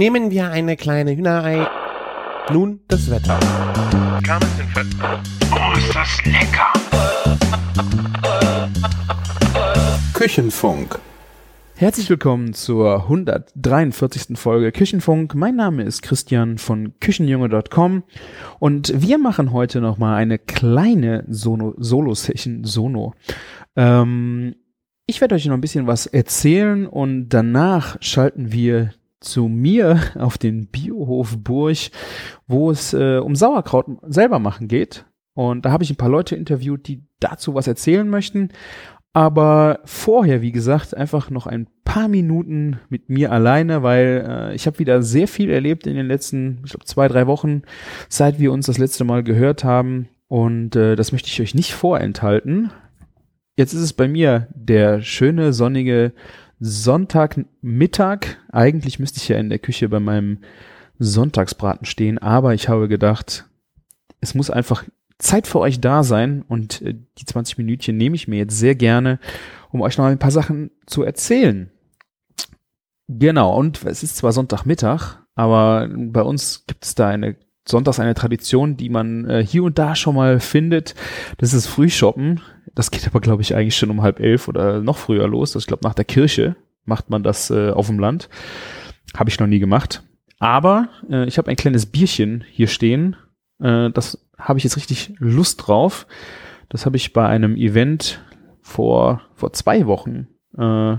Nehmen wir eine kleine Hühnerei. Nun das Wetter. Oh, ist das lecker! Küchenfunk. Herzlich willkommen zur 143. Folge Küchenfunk. Mein Name ist Christian von Küchenjunge.com und wir machen heute nochmal eine kleine Sono, Solo-Session, Sono. Ähm, ich werde euch noch ein bisschen was erzählen und danach schalten wir zu mir auf den Biohof Burg, wo es äh, um Sauerkraut selber machen geht. Und da habe ich ein paar Leute interviewt, die dazu was erzählen möchten. Aber vorher, wie gesagt, einfach noch ein paar Minuten mit mir alleine, weil äh, ich habe wieder sehr viel erlebt in den letzten, ich glaube, zwei, drei Wochen, seit wir uns das letzte Mal gehört haben. Und äh, das möchte ich euch nicht vorenthalten. Jetzt ist es bei mir der schöne, sonnige Sonntagmittag. Eigentlich müsste ich ja in der Küche bei meinem Sonntagsbraten stehen, aber ich habe gedacht, es muss einfach Zeit für euch da sein und äh, die 20 Minütchen nehme ich mir jetzt sehr gerne, um euch noch ein paar Sachen zu erzählen. Genau, und es ist zwar Sonntagmittag, aber bei uns gibt es da eine sonntags eine Tradition, die man äh, hier und da schon mal findet. Das ist Frühshoppen. Das geht aber, glaube ich, eigentlich schon um halb elf oder noch früher los. Das, ich glaube, nach der Kirche macht man das äh, auf dem Land. Habe ich noch nie gemacht. Aber äh, ich habe ein kleines Bierchen hier stehen. Äh, das habe ich jetzt richtig Lust drauf. Das habe ich bei einem Event vor, vor zwei Wochen äh,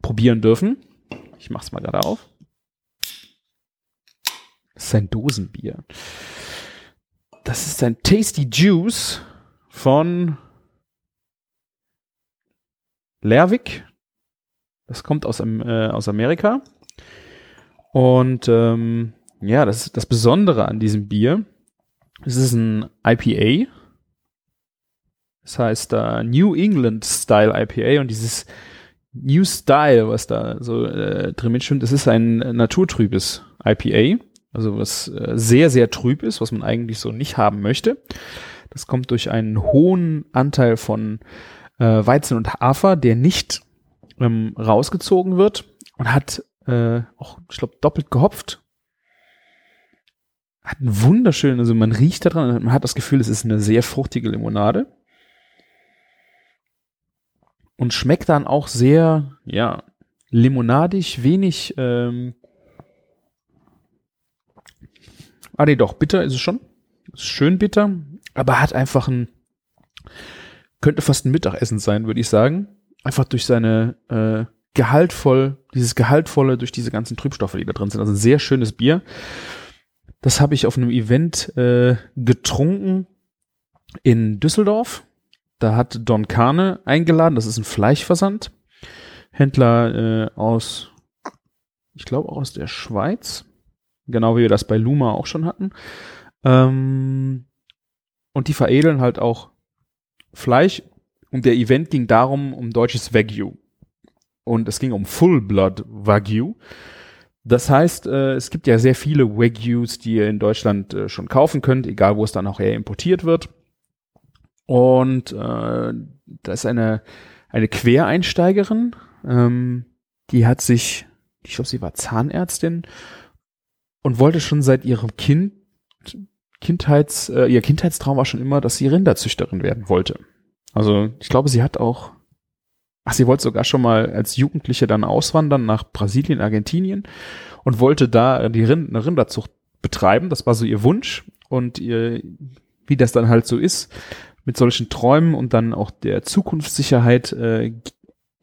probieren dürfen. Ich mach's mal gerade auf. Das ist ein Dosenbier. Das ist ein Tasty Juice von Lerwick. Das kommt aus, äh, aus Amerika. Und ähm, ja, das das Besondere an diesem Bier. Es ist ein IPA. Das heißt uh, New England Style IPA und dieses New Style, was da so äh, drin mitschwimmt, das ist ein naturtrübes IPA. Also was äh, sehr, sehr trüb ist, was man eigentlich so nicht haben möchte. Das kommt durch einen hohen Anteil von äh, Weizen und Hafer, der nicht ähm, rausgezogen wird und hat äh, auch, ich glaube, doppelt gehopft. Hat einen wunderschönen, also man riecht da dran, man hat das Gefühl, es ist eine sehr fruchtige Limonade. Und schmeckt dann auch sehr, ja, limonadig, wenig ähm, Ah, nee, doch, bitter ist es schon. Ist schön bitter, aber hat einfach ein, könnte fast ein Mittagessen sein, würde ich sagen. Einfach durch seine äh, gehaltvoll, dieses gehaltvolle, durch diese ganzen Trübstoffe, die da drin sind. Also ein sehr schönes Bier. Das habe ich auf einem Event äh, getrunken in Düsseldorf. Da hat Don Kane eingeladen. Das ist ein Fleischversand. Händler äh, aus, ich glaube auch aus der Schweiz. Genau wie wir das bei Luma auch schon hatten. Ähm, und die veredeln halt auch Fleisch. Und der Event ging darum, um deutsches Wagyu. Und es ging um Full Blood Wagyu. Das heißt, äh, es gibt ja sehr viele Wagyus, die ihr in Deutschland äh, schon kaufen könnt, egal wo es dann auch eher importiert wird. Und äh, da ist eine, eine Quereinsteigerin, ähm, die hat sich, ich glaube, sie war Zahnärztin und wollte schon seit ihrem Kind, Kindheits, äh, ihr Kindheitstraum war schon immer, dass sie Rinderzüchterin werden wollte. Also ich glaube, sie hat auch, ach, sie wollte sogar schon mal als Jugendliche dann auswandern nach Brasilien, Argentinien und wollte da die Rind eine Rinderzucht betreiben. Das war so ihr Wunsch und ihr, wie das dann halt so ist, mit solchen Träumen und dann auch der Zukunftssicherheit äh,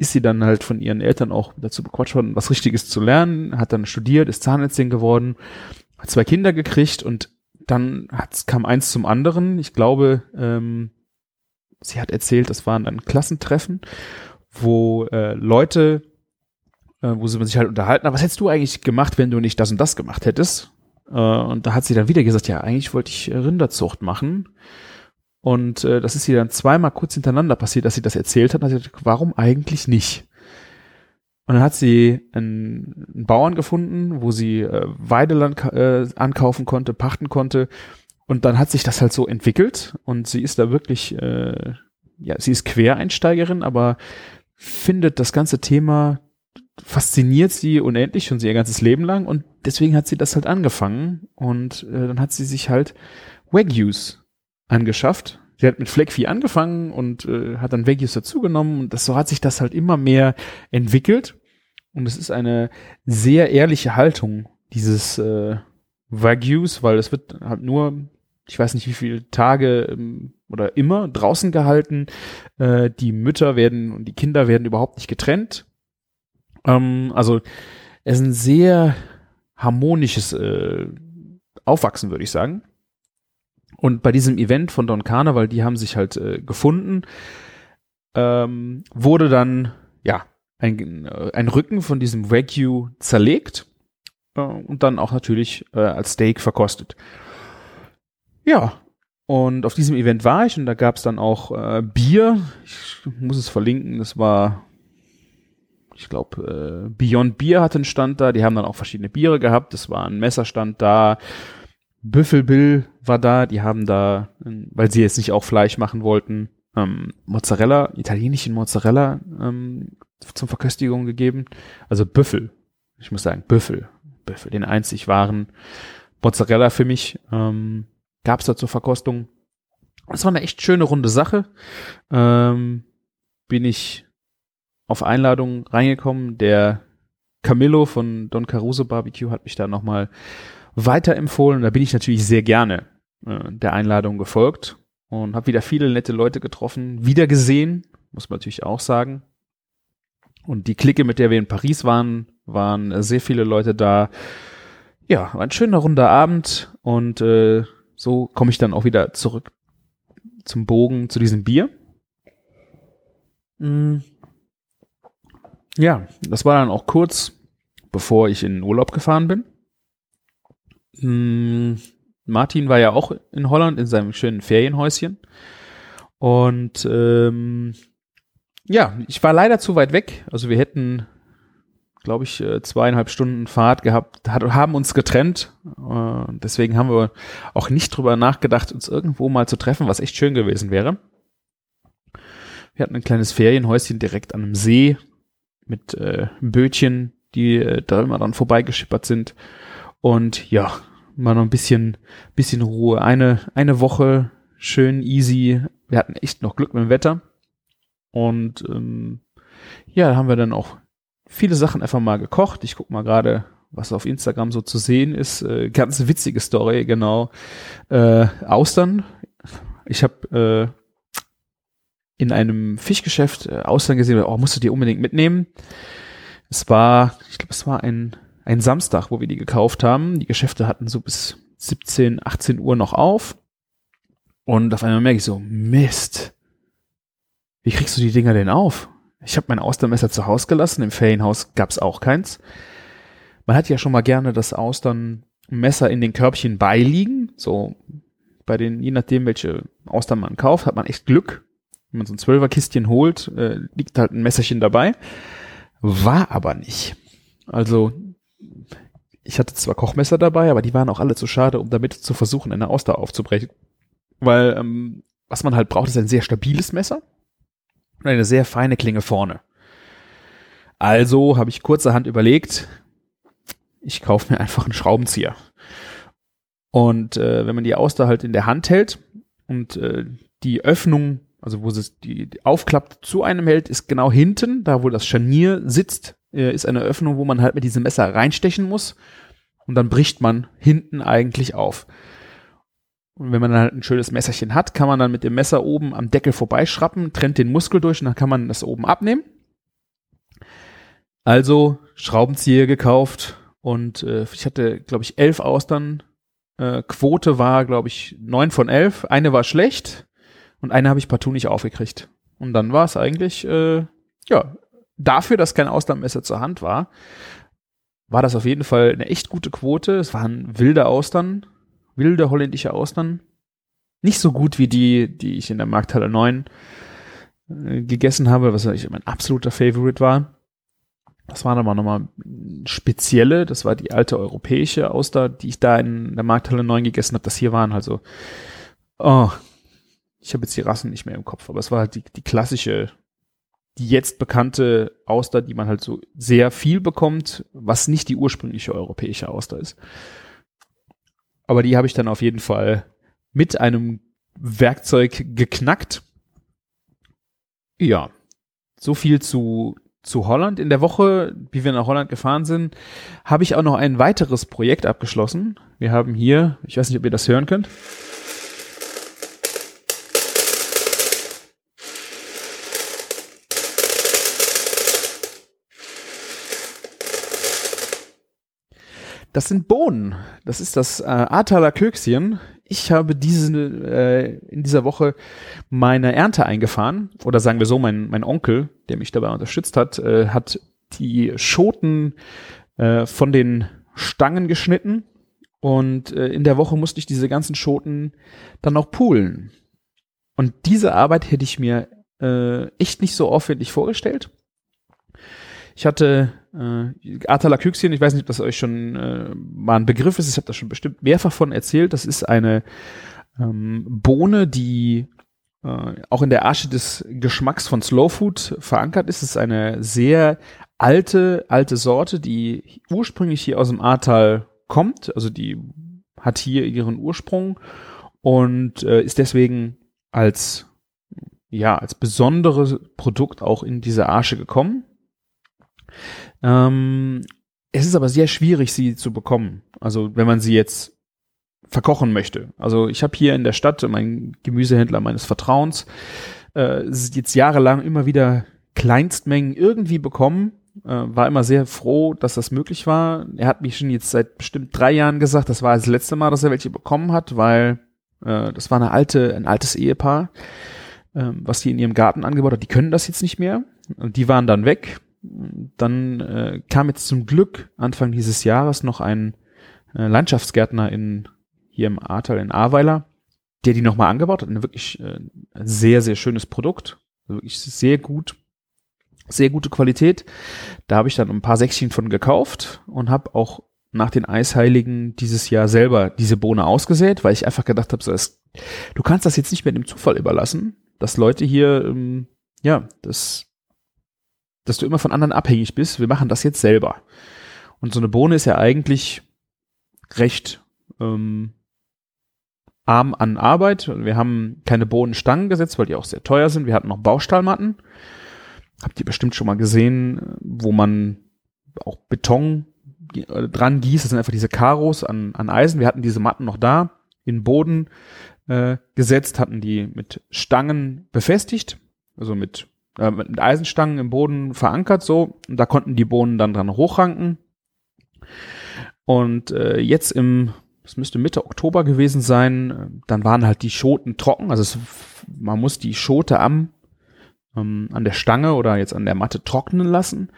ist sie dann halt von ihren Eltern auch dazu bequatscht worden, was Richtiges zu lernen, hat dann studiert, ist Zahnärztin geworden, hat zwei Kinder gekriegt und dann kam eins zum anderen. Ich glaube, ähm, sie hat erzählt, das waren dann Klassentreffen, wo äh, Leute, äh, wo sie sich halt unterhalten, aber was hättest du eigentlich gemacht, wenn du nicht das und das gemacht hättest? Äh, und da hat sie dann wieder gesagt, ja, eigentlich wollte ich Rinderzucht machen. Und äh, das ist ihr dann zweimal kurz hintereinander passiert, dass sie das erzählt hat. Und hat sie gesagt, warum eigentlich nicht? Und dann hat sie einen, einen Bauern gefunden, wo sie äh, Weideland äh, ankaufen konnte, pachten konnte. Und dann hat sich das halt so entwickelt. Und sie ist da wirklich, äh, ja, sie ist Quereinsteigerin, aber findet das ganze Thema fasziniert sie unendlich schon ihr ganzes Leben lang und deswegen hat sie das halt angefangen und äh, dann hat sie sich halt Wagyus angeschafft. Sie hat mit Fleckvieh angefangen und äh, hat dann Wagyus dazugenommen und das, so hat sich das halt immer mehr entwickelt und es ist eine sehr ehrliche Haltung dieses äh, Wagyus, weil es wird halt nur, ich weiß nicht wie viele Tage ähm, oder immer draußen gehalten. Äh, die Mütter werden und die Kinder werden überhaupt nicht getrennt. Ähm, also es ist ein sehr harmonisches äh, Aufwachsen, würde ich sagen. Und bei diesem Event von Don Carnival, die haben sich halt äh, gefunden, ähm, wurde dann, ja, ein, äh, ein Rücken von diesem Wagyu zerlegt äh, und dann auch natürlich äh, als Steak verkostet. Ja, und auf diesem Event war ich und da gab es dann auch äh, Bier. Ich muss es verlinken, das war, ich glaube, äh, Beyond Beer hatte einen Stand da. Die haben dann auch verschiedene Biere gehabt. Das war ein Messerstand da. Büffel Bill war da. Die haben da, weil sie jetzt nicht auch Fleisch machen wollten, ähm, Mozzarella, italienischen Mozzarella ähm, zum Verköstigung gegeben. Also Büffel. Ich muss sagen, Büffel. Büffel, den einzig wahren Mozzarella für mich. Ähm, gab es da zur Verkostung. Es war eine echt schöne runde Sache. Ähm, bin ich auf Einladung reingekommen. Der Camillo von Don Caruso Barbecue hat mich da nochmal weiterempfohlen. Da bin ich natürlich sehr gerne äh, der Einladung gefolgt und habe wieder viele nette Leute getroffen, wieder gesehen, muss man natürlich auch sagen. Und die Clique, mit der wir in Paris waren, waren sehr viele Leute da. Ja, war ein schöner runder Abend und äh, so komme ich dann auch wieder zurück zum Bogen zu diesem Bier. Mm. Ja, das war dann auch kurz, bevor ich in Urlaub gefahren bin. Mm. Martin war ja auch in Holland in seinem schönen Ferienhäuschen. Und ähm, ja, ich war leider zu weit weg. Also wir hätten glaube ich, äh, zweieinhalb Stunden Fahrt gehabt, hat, haben uns getrennt. Äh, deswegen haben wir auch nicht drüber nachgedacht, uns irgendwo mal zu treffen, was echt schön gewesen wäre. Wir hatten ein kleines Ferienhäuschen direkt an einem See mit äh, Bötchen, die äh, da immer dann vorbeigeschippert sind. Und ja, mal noch ein bisschen, bisschen Ruhe. Eine, eine Woche schön easy. Wir hatten echt noch Glück mit dem Wetter. Und ähm, ja, haben wir dann auch viele Sachen einfach mal gekocht. Ich guck mal gerade, was auf Instagram so zu sehen ist. Äh, ganz witzige Story, genau. Äh, Austern. Ich habe äh, in einem Fischgeschäft äh, Austern gesehen, oh, musst du die unbedingt mitnehmen. Es war, ich glaube, es war ein, ein Samstag, wo wir die gekauft haben. Die Geschäfte hatten so bis 17, 18 Uhr noch auf. Und auf einmal merke ich so, Mist. Wie kriegst du die Dinger denn auf? Ich habe mein Austernmesser zu Hause gelassen, im Ferienhaus gab's auch keins. Man hat ja schon mal gerne das Austernmesser in den Körbchen beiliegen. So bei den, je nachdem, welche Austern man kauft, hat man echt Glück. Wenn man so ein Zwölferkistchen holt, äh, liegt halt ein Messerchen dabei. War aber nicht. Also ich hatte zwar Kochmesser dabei, aber die waren auch alle zu schade, um damit zu versuchen, eine Auster aufzubrechen. Weil ähm, was man halt braucht, ist ein sehr stabiles Messer und eine sehr feine Klinge vorne. Also habe ich kurzerhand überlegt, ich kaufe mir einfach einen Schraubenzieher. Und äh, wenn man die Auster halt in der Hand hält und äh, die Öffnung, also wo es die, die aufklappt, zu einem hält, ist genau hinten, da wo das Scharnier sitzt, äh, ist eine Öffnung, wo man halt mit diesem Messer reinstechen muss. Und dann bricht man hinten eigentlich auf. Und wenn man dann halt ein schönes Messerchen hat, kann man dann mit dem Messer oben am Deckel vorbeischrappen, trennt den Muskel durch und dann kann man das oben abnehmen. Also Schraubenzieher gekauft und äh, ich hatte, glaube ich, elf Austern. Äh, Quote war, glaube ich, neun von elf. Eine war schlecht und eine habe ich partout nicht aufgekriegt. Und dann war es eigentlich, äh, ja, dafür, dass kein Austernmesser zur Hand war, war das auf jeden Fall eine echt gute Quote. Es waren wilde Austern, wilde holländische Austern. Nicht so gut wie die, die ich in der Markthalle 9 äh, gegessen habe, was eigentlich mein absoluter Favorite war. Das waren aber nochmal spezielle, das war die alte europäische Auster, die ich da in der Markthalle 9 gegessen habe. Das hier waren also, oh, ich habe jetzt die Rassen nicht mehr im Kopf, aber es war halt die, die klassische die jetzt bekannte Auster, die man halt so sehr viel bekommt, was nicht die ursprüngliche europäische Auster ist. Aber die habe ich dann auf jeden Fall mit einem Werkzeug geknackt. Ja, so viel zu, zu Holland. In der Woche, wie wir nach Holland gefahren sind, habe ich auch noch ein weiteres Projekt abgeschlossen. Wir haben hier, ich weiß nicht, ob ihr das hören könnt. Das sind Bohnen. Das ist das äh, Ahrtaler Kökschen. Ich habe diese, äh, in dieser Woche meine Ernte eingefahren. Oder sagen wir so, mein, mein Onkel, der mich dabei unterstützt hat, äh, hat die Schoten äh, von den Stangen geschnitten. Und äh, in der Woche musste ich diese ganzen Schoten dann auch poolen. Und diese Arbeit hätte ich mir äh, echt nicht so aufwendig vorgestellt. Ich hatte äh, Atalaküxien, ich weiß nicht, ob das euch schon äh, mal ein Begriff ist, ich habe da schon bestimmt mehrfach von erzählt. Das ist eine ähm, Bohne, die äh, auch in der Asche des Geschmacks von Slow Food verankert ist. Es ist eine sehr alte, alte Sorte, die ursprünglich hier aus dem Ahrtal kommt. Also die hat hier ihren Ursprung und äh, ist deswegen als ja, als besonderes Produkt auch in diese Asche gekommen. Ähm, es ist aber sehr schwierig, sie zu bekommen. Also wenn man sie jetzt verkochen möchte. Also ich habe hier in der Stadt meinen Gemüsehändler meines Vertrauens äh, jetzt jahrelang immer wieder Kleinstmengen irgendwie bekommen. Äh, war immer sehr froh, dass das möglich war. Er hat mich schon jetzt seit bestimmt drei Jahren gesagt, das war das letzte Mal, dass er welche bekommen hat, weil äh, das war eine alte, ein altes Ehepaar, äh, was die in ihrem Garten angebaut hat. Die können das jetzt nicht mehr. Die waren dann weg. Dann äh, kam jetzt zum Glück Anfang dieses Jahres noch ein äh, Landschaftsgärtner in hier im Ahrtal in Ahrweiler, der die nochmal angebaut hat. Ein wirklich äh, sehr, sehr schönes Produkt. Also wirklich sehr gut. Sehr gute Qualität. Da habe ich dann ein paar Säckchen von gekauft und habe auch nach den Eisheiligen dieses Jahr selber diese Bohne ausgesät, weil ich einfach gedacht habe, so, du kannst das jetzt nicht mehr dem Zufall überlassen, dass Leute hier, ähm, ja, das dass du immer von anderen abhängig bist. Wir machen das jetzt selber. Und so eine Bohne ist ja eigentlich recht ähm, arm an Arbeit. Wir haben keine Bohnenstangen gesetzt, weil die auch sehr teuer sind. Wir hatten noch Baustahlmatten. Habt ihr bestimmt schon mal gesehen, wo man auch Beton äh, dran gießt. Das sind einfach diese Karos an, an Eisen. Wir hatten diese Matten noch da, in Boden äh, gesetzt, hatten die mit Stangen befestigt, also mit äh, mit Eisenstangen im Boden verankert so. Und da konnten die Bohnen dann dran hochranken. Und äh, jetzt im, es müsste Mitte Oktober gewesen sein, dann waren halt die Schoten trocken. Also es, man muss die Schote am ähm, an der Stange oder jetzt an der Matte trocknen lassen.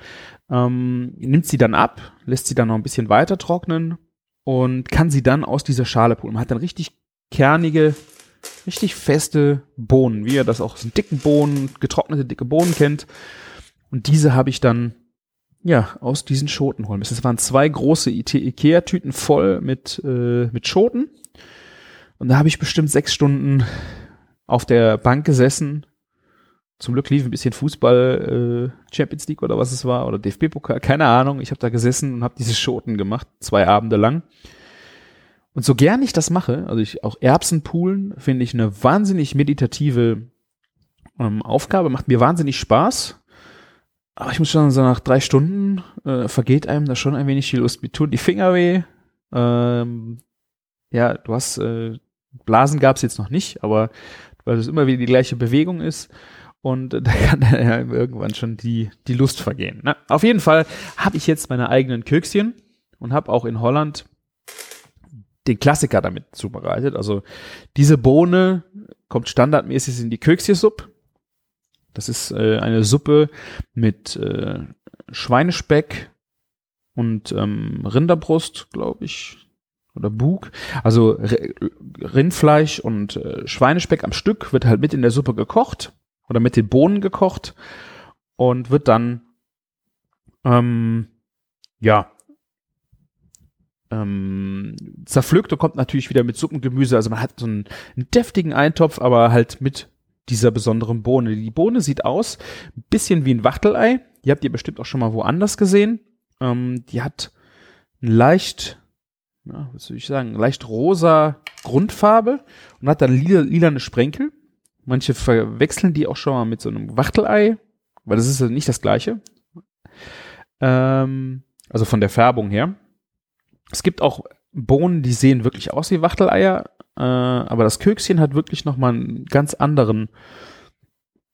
Ähm, nimmt sie dann ab, lässt sie dann noch ein bisschen weiter trocknen und kann sie dann aus dieser Schale pullen. Man hat dann richtig kernige, richtig feste Bohnen, wie ihr das auch aus dicken Bohnen, getrocknete dicke Bohnen kennt. Und diese habe ich dann ja aus diesen Schoten holen müssen. Es waren zwei große Ikea-Tüten voll mit äh, mit Schoten. Und da habe ich bestimmt sechs Stunden auf der Bank gesessen. Zum Glück lief ein bisschen Fußball, äh, Champions League oder was es war, oder DFB-Pokal, keine Ahnung. Ich habe da gesessen und habe diese Schoten gemacht, zwei Abende lang. Und so gern ich das mache, also ich auch Erbsen poolen, finde ich eine wahnsinnig meditative ähm, Aufgabe, macht mir wahnsinnig Spaß. Aber ich muss schon so nach drei Stunden äh, vergeht einem da schon ein wenig die Lust. Mir tun die Finger weh. Ähm, ja, du hast äh, Blasen gab es jetzt noch nicht, aber weil es immer wieder die gleiche Bewegung ist und da kann ja irgendwann schon die die Lust vergehen. Na, auf jeden Fall habe ich jetzt meine eigenen Kökschen und habe auch in Holland den Klassiker damit zubereitet. Also diese Bohne kommt standardmäßig in die Köksjesuppe. Das ist äh, eine Suppe mit äh, Schweinespeck und ähm, Rinderbrust, glaube ich, oder Bug. Also Rindfleisch und äh, Schweinespeck am Stück wird halt mit in der Suppe gekocht oder mit den Bohnen gekocht und wird dann ähm, ja ähm, zerpflückt und kommt natürlich wieder mit Suppengemüse. Also man hat so einen, einen deftigen Eintopf, aber halt mit dieser besonderen Bohne. Die Bohne sieht aus ein bisschen wie ein Wachtelei. Die habt ihr bestimmt auch schon mal woanders gesehen. Ähm, die hat ein leicht, ja, was soll ich sagen, leicht rosa Grundfarbe und hat dann lila, lilane Sprenkel. Manche verwechseln die auch schon mal mit so einem Wachtelei, weil das ist ja nicht das gleiche. Ähm, also von der Färbung her. Es gibt auch Bohnen, die sehen wirklich aus wie Wachteleier, äh, aber das Kökschen hat wirklich nochmal einen ganz anderen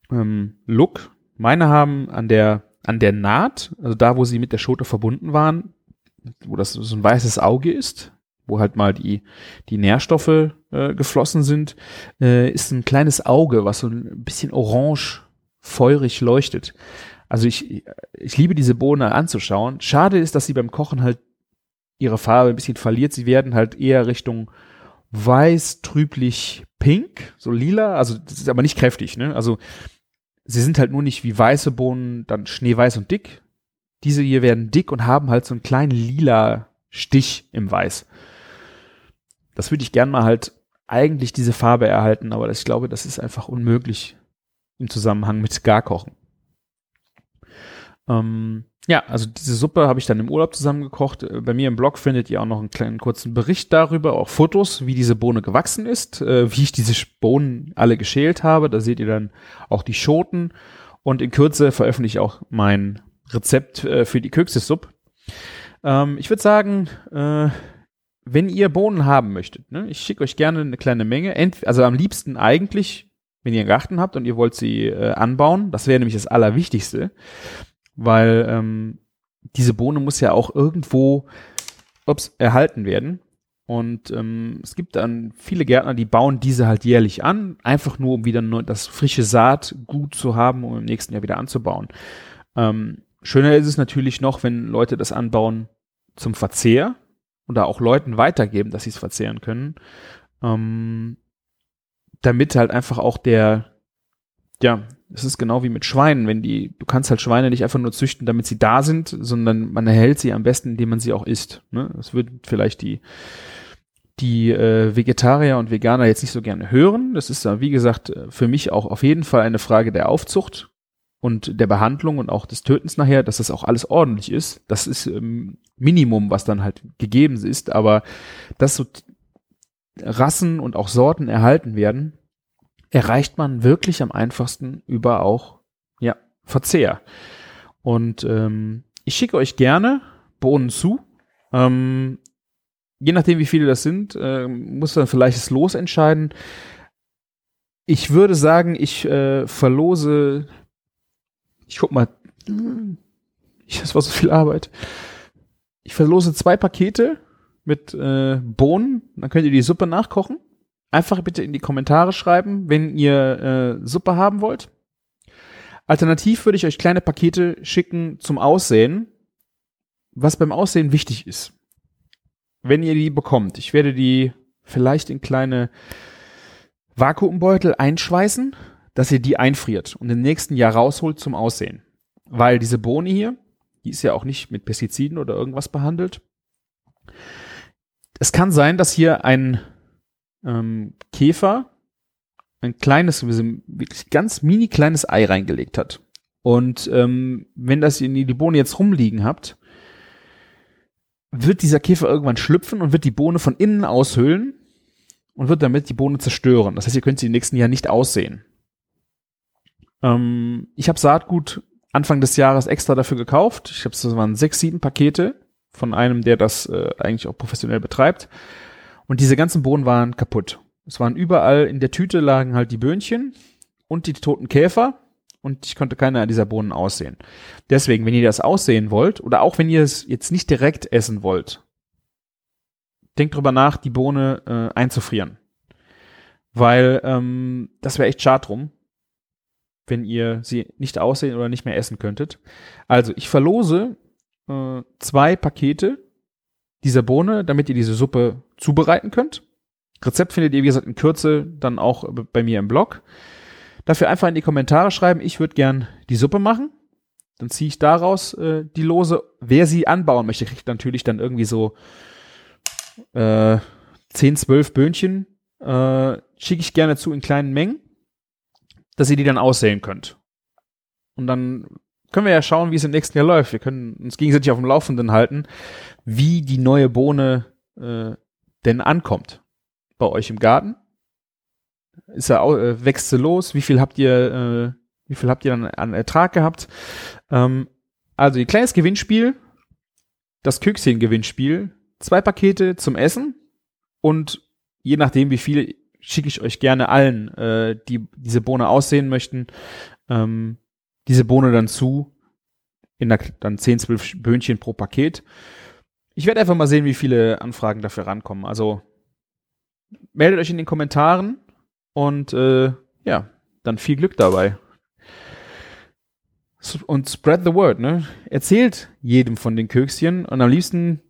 ähm, Look. Meine haben an der, an der Naht, also da, wo sie mit der Schote verbunden waren, wo das so ein weißes Auge ist, wo halt mal die, die Nährstoffe äh, geflossen sind, äh, ist ein kleines Auge, was so ein bisschen orange, feurig leuchtet. Also ich, ich liebe diese Bohne anzuschauen. Schade ist, dass sie beim Kochen halt ihre Farbe ein bisschen verliert. Sie werden halt eher Richtung weiß, trüblich, pink, so lila. Also das ist aber nicht kräftig, ne? Also sie sind halt nur nicht wie weiße Bohnen, dann schneeweiß und dick. Diese hier werden dick und haben halt so einen kleinen lila Stich im Weiß. Das würde ich gern mal halt eigentlich diese Farbe erhalten, aber ich glaube, das ist einfach unmöglich im Zusammenhang mit Garkochen. Ähm, ja, also diese Suppe habe ich dann im Urlaub zusammengekocht. Äh, bei mir im Blog findet ihr auch noch einen kleinen kurzen Bericht darüber, auch Fotos, wie diese Bohne gewachsen ist, äh, wie ich diese Bohnen alle geschält habe. Da seht ihr dann auch die Schoten. Und in Kürze veröffentliche ich auch mein Rezept äh, für die Köksesuppe. Ähm, ich würde sagen, äh, wenn ihr Bohnen haben möchtet, ne, ich schicke euch gerne eine kleine Menge. Ent also am liebsten eigentlich, wenn ihr einen Garten habt und ihr wollt sie äh, anbauen. Das wäre nämlich das Allerwichtigste weil ähm, diese Bohne muss ja auch irgendwo ups, erhalten werden. Und ähm, es gibt dann viele Gärtner, die bauen diese halt jährlich an, einfach nur um wieder das frische Saat gut zu haben, um im nächsten Jahr wieder anzubauen. Ähm, schöner ist es natürlich noch, wenn Leute das anbauen zum Verzehr oder auch Leuten weitergeben, dass sie es verzehren können, ähm, damit halt einfach auch der, ja, es ist genau wie mit Schweinen, wenn die, du kannst halt Schweine nicht einfach nur züchten, damit sie da sind, sondern man erhält sie am besten, indem man sie auch isst. Ne? Das würden vielleicht die, die äh, Vegetarier und Veganer jetzt nicht so gerne hören. Das ist wie gesagt, für mich auch auf jeden Fall eine Frage der Aufzucht und der Behandlung und auch des Tötens nachher, dass das auch alles ordentlich ist. Das ist ähm, Minimum, was dann halt gegeben ist, aber dass so Rassen und auch Sorten erhalten werden, erreicht man wirklich am einfachsten über auch ja Verzehr. Und ähm, ich schicke euch gerne Bohnen zu. Ähm, je nachdem, wie viele das sind, äh, muss dann vielleicht das Los entscheiden. Ich würde sagen, ich äh, verlose. Ich guck mal. Das war so viel Arbeit. Ich verlose zwei Pakete mit äh, Bohnen. Dann könnt ihr die Suppe nachkochen. Einfach bitte in die Kommentare schreiben, wenn ihr äh, Suppe haben wollt. Alternativ würde ich euch kleine Pakete schicken zum Aussehen, was beim Aussehen wichtig ist. Wenn ihr die bekommt, ich werde die vielleicht in kleine Vakuumbeutel einschweißen, dass ihr die einfriert und im nächsten Jahr rausholt zum Aussehen. Weil diese Bohne hier, die ist ja auch nicht mit Pestiziden oder irgendwas behandelt. Es kann sein, dass hier ein ähm, Käfer ein kleines, wirklich ganz mini kleines Ei reingelegt hat. Und ähm, wenn das in die Bohne jetzt rumliegen habt, wird dieser Käfer irgendwann schlüpfen und wird die Bohne von innen aushöhlen und wird damit die Bohne zerstören. Das heißt, ihr könnt sie im nächsten Jahr nicht aussehen. Ähm, ich habe Saatgut Anfang des Jahres extra dafür gekauft. Ich habe es, waren sechs, sieben Pakete von einem, der das äh, eigentlich auch professionell betreibt. Und diese ganzen Bohnen waren kaputt. Es waren überall in der Tüte lagen halt die Böhnchen und die toten Käfer und ich konnte keine dieser Bohnen aussehen. Deswegen, wenn ihr das aussehen wollt oder auch wenn ihr es jetzt nicht direkt essen wollt, denkt drüber nach, die Bohne äh, einzufrieren. Weil ähm, das wäre echt schad drum, wenn ihr sie nicht aussehen oder nicht mehr essen könntet. Also ich verlose äh, zwei Pakete dieser Bohne, damit ihr diese Suppe zubereiten könnt. Rezept findet ihr, wie gesagt, in Kürze dann auch bei mir im Blog. Dafür einfach in die Kommentare schreiben, ich würde gern die Suppe machen. Dann ziehe ich daraus äh, die Lose. Wer sie anbauen möchte, kriegt natürlich dann irgendwie so äh, 10, 12 Böhnchen. Äh, Schicke ich gerne zu in kleinen Mengen. dass ihr die dann aussehen könnt. Und dann können wir ja schauen, wie es im nächsten Jahr läuft. Wir können uns gegenseitig auf dem Laufenden halten, wie die neue Bohne äh, denn ankommt. Bei euch im Garten. Ist er, äh, wächst sie los? Wie viel habt ihr, äh, wie viel habt ihr dann an Ertrag gehabt? Ähm, also, ihr kleines Gewinnspiel, das Küchschen-Gewinnspiel, zwei Pakete zum Essen und je nachdem, wie viel, schicke ich euch gerne allen, äh, die diese Bohne aussehen möchten, ähm, diese Bohne dann zu. In der, dann 10, 12 Böhnchen pro Paket. Ich werde einfach mal sehen, wie viele Anfragen dafür rankommen. Also meldet euch in den Kommentaren und äh, ja, dann viel Glück dabei. Und spread the word, ne? Erzählt jedem von den Kökschen und am liebsten,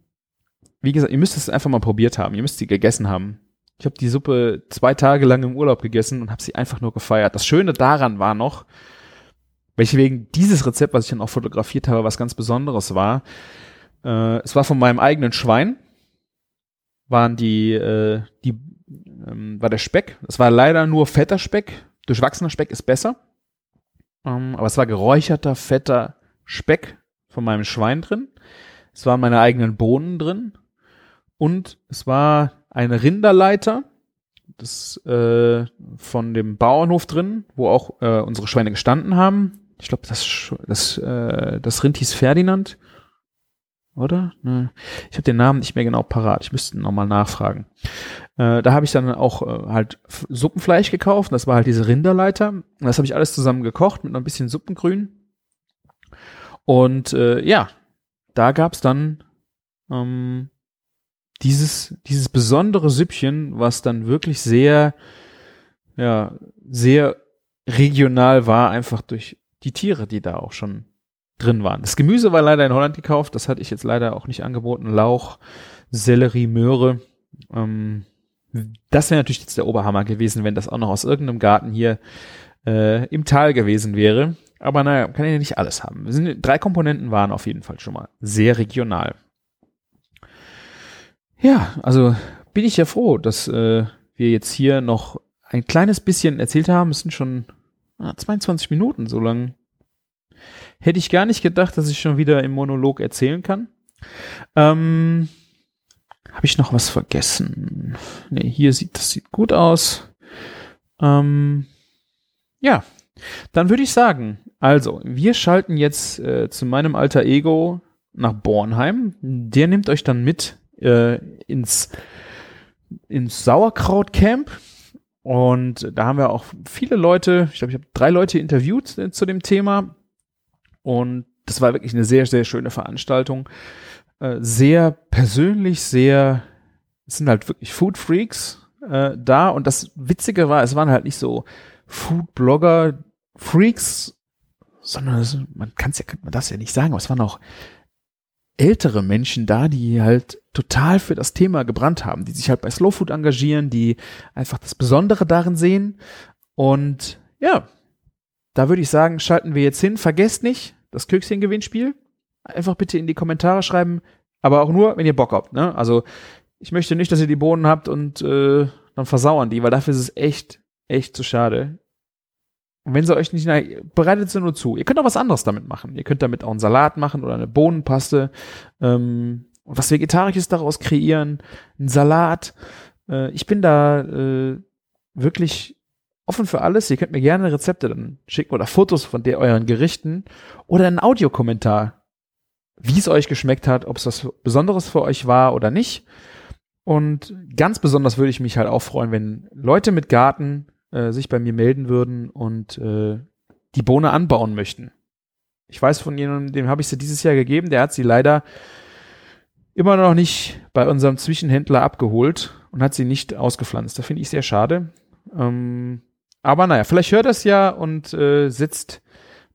wie gesagt, ihr müsst es einfach mal probiert haben. Ihr müsst sie gegessen haben. Ich habe die Suppe zwei Tage lang im Urlaub gegessen und habe sie einfach nur gefeiert. Das Schöne daran war noch, welche wegen dieses Rezept, was ich dann auch fotografiert habe, was ganz Besonderes war. Äh, es war von meinem eigenen Schwein, waren die, äh, die, ähm, war der Speck. Es war leider nur fetter Speck. Durchwachsener Speck ist besser. Ähm, aber es war geräucherter, fetter Speck von meinem Schwein drin. Es waren meine eigenen Bohnen drin. Und es war eine Rinderleiter, das äh, von dem Bauernhof drin, wo auch äh, unsere Schweine gestanden haben ich glaube, das, das, äh, das Rind hieß Ferdinand. Oder? Ne. Ich habe den Namen nicht mehr genau parat. Ich müsste nochmal nachfragen. Äh, da habe ich dann auch äh, halt Suppenfleisch gekauft. Das war halt diese Rinderleiter. Das habe ich alles zusammen gekocht mit noch ein bisschen Suppengrün. Und äh, ja, da gab's dann ähm, dieses, dieses besondere Süppchen, was dann wirklich sehr, ja, sehr regional war, einfach durch die Tiere, die da auch schon drin waren. Das Gemüse war leider in Holland gekauft, das hatte ich jetzt leider auch nicht angeboten. Lauch, Sellerie, Möhre. Ähm, das wäre natürlich jetzt der Oberhammer gewesen, wenn das auch noch aus irgendeinem Garten hier äh, im Tal gewesen wäre. Aber naja, kann ja nicht alles haben. Sind, drei Komponenten waren auf jeden Fall schon mal sehr regional. Ja, also bin ich ja froh, dass äh, wir jetzt hier noch ein kleines bisschen erzählt haben. Es sind schon 22 ah, Minuten, so lang. Hätte ich gar nicht gedacht, dass ich schon wieder im Monolog erzählen kann. Ähm, Habe ich noch was vergessen? Ne, hier sieht das sieht gut aus. Ähm, ja, dann würde ich sagen, also, wir schalten jetzt äh, zu meinem alter Ego nach Bornheim. Der nimmt euch dann mit äh, ins, ins Sauerkrautcamp. Und da haben wir auch viele Leute, ich glaube, ich habe drei Leute interviewt äh, zu dem Thema. Und das war wirklich eine sehr, sehr schöne Veranstaltung. Äh, sehr persönlich, sehr, es sind halt wirklich Food Freaks äh, da. Und das Witzige war, es waren halt nicht so Food-Blogger, Freaks, sondern es, man kann es ja, man darf es ja nicht sagen, aber es waren auch ältere Menschen da, die halt total für das Thema gebrannt haben, die sich halt bei Slow Food engagieren, die einfach das Besondere darin sehen. Und ja, da würde ich sagen, schalten wir jetzt hin. Vergesst nicht das Kökschen-Gewinnspiel. Einfach bitte in die Kommentare schreiben, aber auch nur, wenn ihr Bock habt. Ne? Also ich möchte nicht, dass ihr die Bohnen habt und äh, dann versauern die, weil dafür ist es echt, echt zu schade. Und wenn sie euch nicht, bereitet sie nur zu. Ihr könnt auch was anderes damit machen. Ihr könnt damit auch einen Salat machen oder eine Bohnenpaste. Ähm, was Vegetarisches daraus kreieren, einen Salat. Äh, ich bin da äh, wirklich offen für alles. Ihr könnt mir gerne Rezepte dann schicken oder Fotos von der euren Gerichten oder einen Audiokommentar, wie es euch geschmeckt hat, ob es was Besonderes für euch war oder nicht. Und ganz besonders würde ich mich halt auch freuen, wenn Leute mit Garten äh, sich bei mir melden würden und äh, die Bohne anbauen möchten. Ich weiß von jemandem, dem habe ich sie dieses Jahr gegeben, der hat sie leider immer noch nicht bei unserem Zwischenhändler abgeholt und hat sie nicht ausgepflanzt. Das finde ich sehr schade. Ähm, aber naja, vielleicht hört das ja und äh, setzt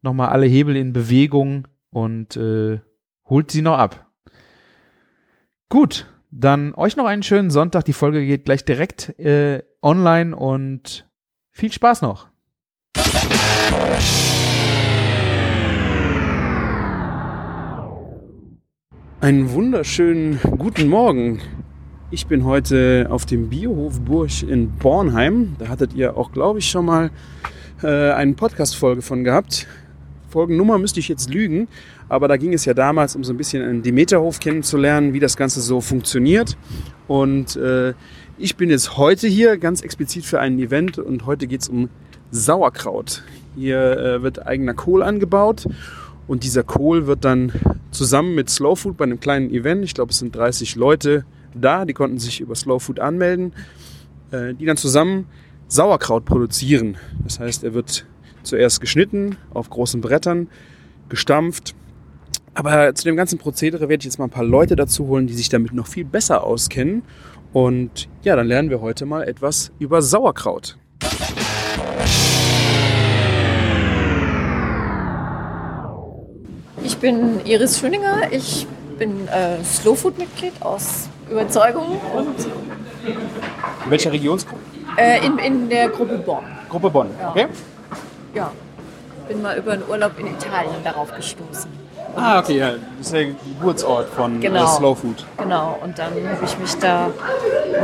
nochmal alle Hebel in Bewegung und äh, holt sie noch ab. Gut, dann euch noch einen schönen Sonntag. Die Folge geht gleich direkt äh, online und viel Spaß noch. Einen wunderschönen guten Morgen. Ich bin heute auf dem Biohof Burg in Bornheim. Da hattet ihr auch, glaube ich, schon mal äh, eine Podcast-Folge von gehabt. Folgennummer müsste ich jetzt lügen, aber da ging es ja damals, um so ein bisschen einen Demeterhof kennenzulernen, wie das Ganze so funktioniert. Und äh, ich bin jetzt heute hier ganz explizit für ein Event und heute geht es um Sauerkraut. Hier äh, wird eigener Kohl angebaut und dieser Kohl wird dann zusammen mit Slow Food bei einem kleinen Event, ich glaube es sind 30 Leute da, die konnten sich über Slow Food anmelden, äh, die dann zusammen Sauerkraut produzieren. Das heißt, er wird zuerst geschnitten auf großen Brettern, gestampft. Aber zu dem ganzen Prozedere werde ich jetzt mal ein paar Leute dazu holen, die sich damit noch viel besser auskennen. Und ja, dann lernen wir heute mal etwas über Sauerkraut. Ich bin Iris Schöninger. Ich bin äh, Slow Food Mitglied aus Überzeugung und In welcher Regionsgruppe? äh, in, in der Gruppe Bonn. Gruppe Bonn. Ja. Okay? Ja. Bin mal über einen Urlaub in Italien darauf gestoßen. Ah, okay, ja. Das ist der Geburtsort von Genau. äh, Slow Food. Genau. Und dann habe ich mich da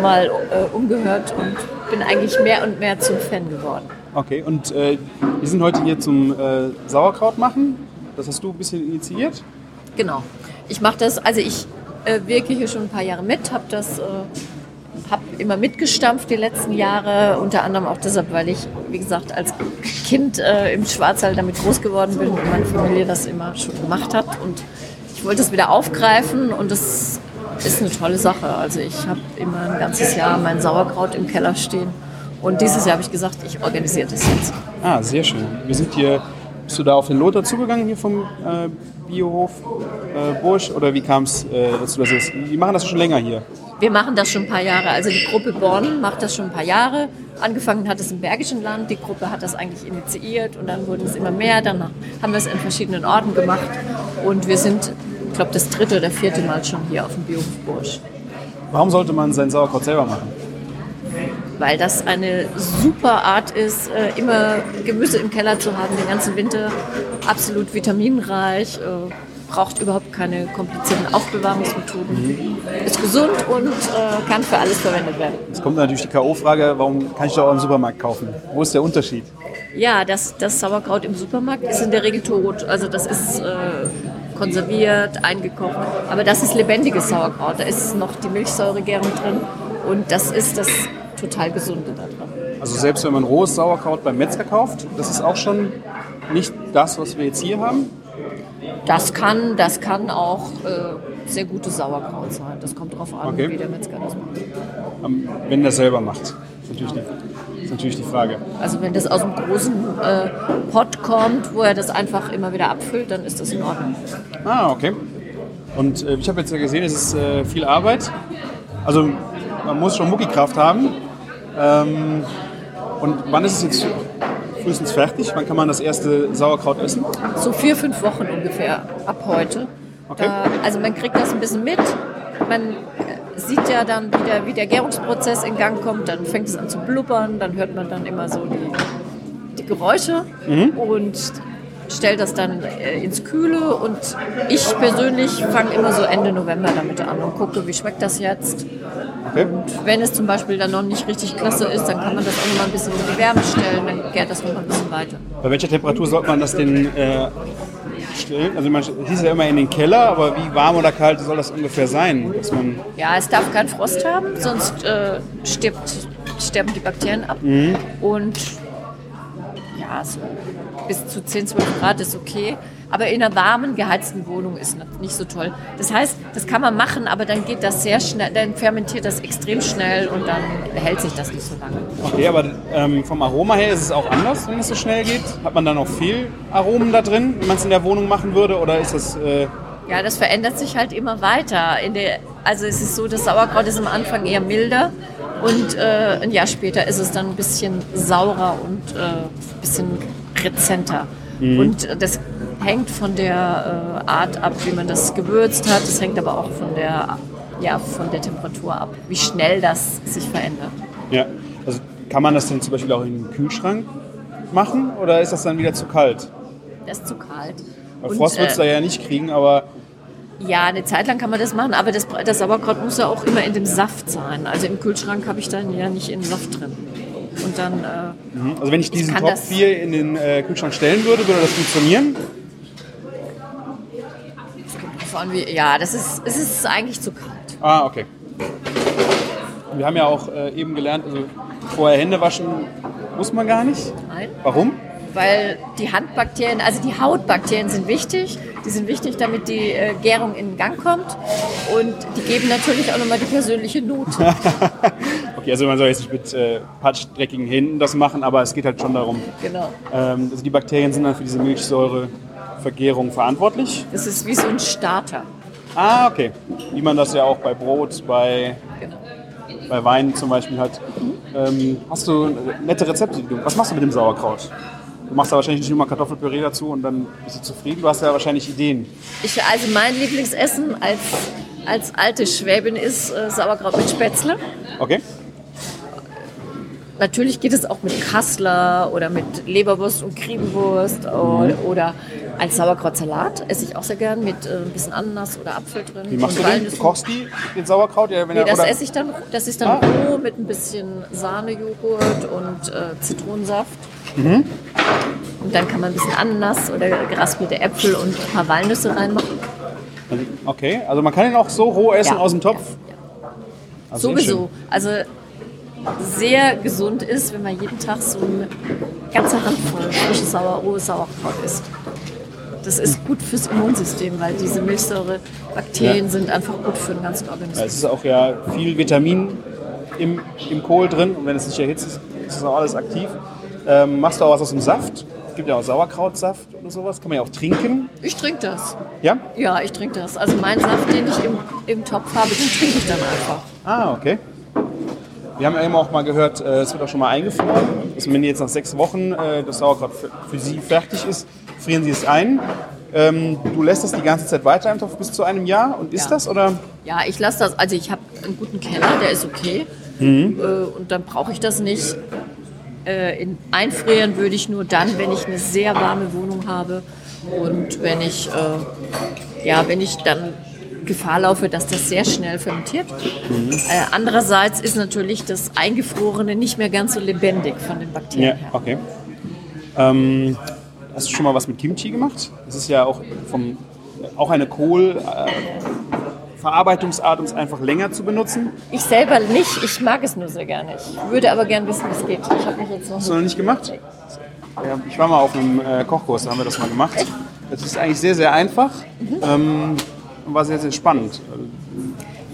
mal äh, umgehört und bin eigentlich mehr und mehr zum Fan geworden. Okay, und äh, wir sind heute hier zum äh, Sauerkraut machen. Das hast du ein bisschen initiiert. Genau. Ich mache das, also ich äh, wirke hier schon ein paar Jahre mit, habe das, äh, habe immer mitgestampft die letzten Jahre, unter anderem auch deshalb, weil ich, wie gesagt, als Kind äh, im Schwarzwald damit groß geworden bin und meine Familie das immer schon gemacht hat und ich wollte es wieder aufgreifen und das ist eine tolle Sache. Also ich habe immer ein ganzes Jahr mein Sauerkraut im Keller stehen und dieses Jahr habe ich gesagt, ich organisiere das jetzt. Ah, sehr schön. Wir sind hier. Bist du da auf den Lothar zugegangen hier vom äh, Biohof äh, Bursch? Oder wie kam es äh, dazu, dass es. Die machen das schon länger hier. Wir machen das schon ein paar Jahre. Also die Gruppe Bonn macht das schon ein paar Jahre. Angefangen hat es im Bergischen Land. Die Gruppe hat das eigentlich initiiert und dann wurden es immer mehr. Dann haben wir es in verschiedenen Orten gemacht. Und wir sind, ich glaube, das dritte oder vierte Mal schon hier auf dem Biohof Bursch. Warum sollte man sein Sauerkraut selber machen? Weil das eine super Art ist, äh, immer Gemüse im Keller zu haben, den ganzen Winter. Absolut vitaminreich, äh, braucht überhaupt keine komplizierten Aufbewahrungsmethoden. Ist gesund und äh, kann für alles verwendet werden. Jetzt kommt natürlich die K.O.-Frage, warum kann ich doch auch im Supermarkt kaufen? Wo ist der Unterschied? Ja, das, das Sauerkraut im Supermarkt ist in der Regel tot. Also das ist äh, konserviert, eingekocht. Aber das ist lebendiges Sauerkraut. Da ist noch die Milchsäuregärung drin. Und das ist das total Gesunde da drin. Also selbst wenn man rohes Sauerkraut beim Metzger kauft, das ist auch schon nicht das, was wir jetzt hier haben. Das kann, das kann auch äh, sehr gutes Sauerkraut sein. Das kommt darauf an, Okay. wie der Metzger das macht. Ähm, Wenn der selber macht. Natürlich die, ist natürlich die Frage. Also wenn das aus einem großen äh, Pot kommt, wo er das einfach immer wieder abfüllt, dann ist das in Ordnung. Ah, okay. Und äh, ich habe jetzt ja gesehen, es ist äh, viel Arbeit. Also man muss schon Muckikraft haben. Ähm, und wann ist es jetzt frühestens fertig? Wann kann man das erste Sauerkraut essen? So vier, fünf Wochen ungefähr ab heute. Okay. Da, also man kriegt das ein bisschen mit. Man äh, sieht ja dann, wie der, wie der Gärungsprozess in Gang kommt. Dann fängt es an zu blubbern. Dann hört man dann immer so die, die Geräusche und stellt das dann äh, ins Kühle. Und ich persönlich fange immer so Ende November damit an und gucke, wie schmeckt das jetzt. Okay. Und wenn es zum Beispiel dann noch nicht richtig klasse ist, dann kann man das auch noch mal ein bisschen in die Wärme stellen. Dann gärt das noch mal ein bisschen weiter. Bei welcher Temperatur sollte man das denn äh, stellen? Also man hieß ja immer in den Keller, aber wie warm oder kalt soll das ungefähr sein? Dass man Ja, es darf keinen Frost haben, sonst äh, stirbt, sterben die Bakterien ab. Und ja, so bis zu 10, 12 Grad ist okay. Aber in einer warmen, geheizten Wohnung ist nicht so toll. Das heißt, das kann man machen, aber dann geht das sehr schnell, dann fermentiert das extrem schnell und dann hält sich das nicht so lange. Okay, aber ähm, vom Aroma her ist es auch anders, wenn es so schnell geht. Hat man da noch viel Aromen da drin, wenn man es in der Wohnung machen würde? Oder ist das. Äh, Ja, das verändert sich halt immer weiter. Der, also es ist so, das Sauerkraut ist am Anfang eher milder und äh, ein Jahr später ist es dann ein bisschen saurer und äh, ein bisschen rezenter. Und äh, das hängt von der äh, Art ab, wie man das gewürzt hat. Es hängt aber auch von der, ja, von der Temperatur ab, wie schnell das sich verändert. ja. Also kann man das denn zum Beispiel auch in den Kühlschrank machen? Oder ist das dann wieder zu kalt? Das ist zu kalt. Weil Und, Frost wird es da äh, ja nicht kriegen, aber Ja, eine Zeit lang kann man das machen, aber das, das Sauerkraut muss ja auch immer in dem Saft sein. Also im Kühlschrank habe ich dann ja nicht in Saft drin. Und dann, äh, Also wenn ich diesen kann Topf hier in den äh, Kühlschrank stellen würde, würde das funktionieren? wie, ja, das ist, es ist eigentlich zu kalt. Ah, okay. Wir haben ja auch äh, eben gelernt, also vorher Hände waschen muss man gar nicht. Nein. Warum? Weil die Handbakterien, also die Hautbakterien sind wichtig. Die sind wichtig, damit die äh, Gärung in Gang kommt. Und die geben natürlich auch nochmal die persönliche Note. Okay, also man soll jetzt nicht mit äh, patschdreckigen Händen das machen, aber es geht halt schon darum. genau. Ähm, also die Bakterien sind dann für diese Milchsäurevergärung verantwortlich. Das ist wie so ein Starter. Ah, okay. Wie man das ja auch bei Brot, bei, Genau. bei Wein zum Beispiel hat. Ähm, hast du nette Rezepte? Was machst du mit dem Sauerkraut? Du machst da wahrscheinlich nicht nur mal Kartoffelpüree dazu und dann bist du zufrieden. Du hast ja wahrscheinlich Ideen. Ich, also mein Lieblingsessen als, als alte Schwäbin ist äh, Sauerkraut mit Spätzle. Okay? Natürlich geht es auch mit Kassler oder mit Leberwurst und Kriebenwurst oder, oder als Sauerkrautsalat esse ich auch sehr gern mit äh, ein bisschen Ananas oder Apfel drin. Wie machst du den? Du kochst die, den Sauerkraut? Ja, wenn Nee, er- das esse ich dann, das ist dann Ah. roh mit ein bisschen Sahnejoghurt und äh, Zitronensaft. Mhm. Und dann kann man ein bisschen Ananas oder geraspelte Äpfel und ein paar Walnüsse reinmachen. Okay, also man kann ihn auch so roh essen Ja, aus dem Topf? ja, Ah, sehr Sowieso. Also sehr gesund ist, wenn man jeden Tag so eine ganze Handvoll frisches Sauer, rohes Sauerkraut isst. Das ist gut fürs Immunsystem, weil diese Milchsäurebakterien Ja. sind einfach gut für den ganzen Ja, Organismus. es ist auch ja viel Vitamin im, im Kohl drin und wenn es nicht erhitzt ist, ist es auch alles aktiv. Ähm, machst du auch was aus dem Saft? Es gibt ja auch Sauerkrautsaft oder sowas, kann man ja auch trinken. Ich trinke das. Ja? Ja, ich trinke das. Also meinen Saft, den ich im, im Topf habe, den trinke ich dann einfach. Ah, okay. Wir haben ja eben auch mal gehört, äh, es wird auch schon mal eingefroren. Also wenn jetzt nach sechs Wochen äh, das Sauerkraut für, Sie fertig ist, frieren Sie es ein. Ähm, du lässt es die ganze Zeit weiter im Topf bis zu einem Jahr und isst Ja. das oder? Ja, ich lasse das. Also ich habe einen guten Keller, der ist okay. Äh, und dann brauche ich das nicht. Äh, in, einfrieren würde ich nur dann, wenn ich eine sehr warme Wohnung habe und wenn ich, äh, ja, wenn ich dann Gefahr laufe, dass das sehr schnell fermentiert. Äh, andererseits ist natürlich das Eingefrorene nicht mehr ganz so lebendig von den Ja, Bakterien her. okay. Ähm, hast du schon mal was mit Kimchi gemacht? Das ist ja auch, vom, auch eine Kohl-Verarbeitungsart, um es einfach länger zu benutzen. Ich selber nicht, ich mag es nur sehr gerne. Ich würde aber gern wissen, wie es geht. Ich habe mich jetzt noch Hast du noch nicht gemacht? Ja, ich war mal auf einem äh, Kochkurs, da haben wir das mal gemacht. Das ist eigentlich sehr, sehr einfach ähm, und war sehr, sehr spannend.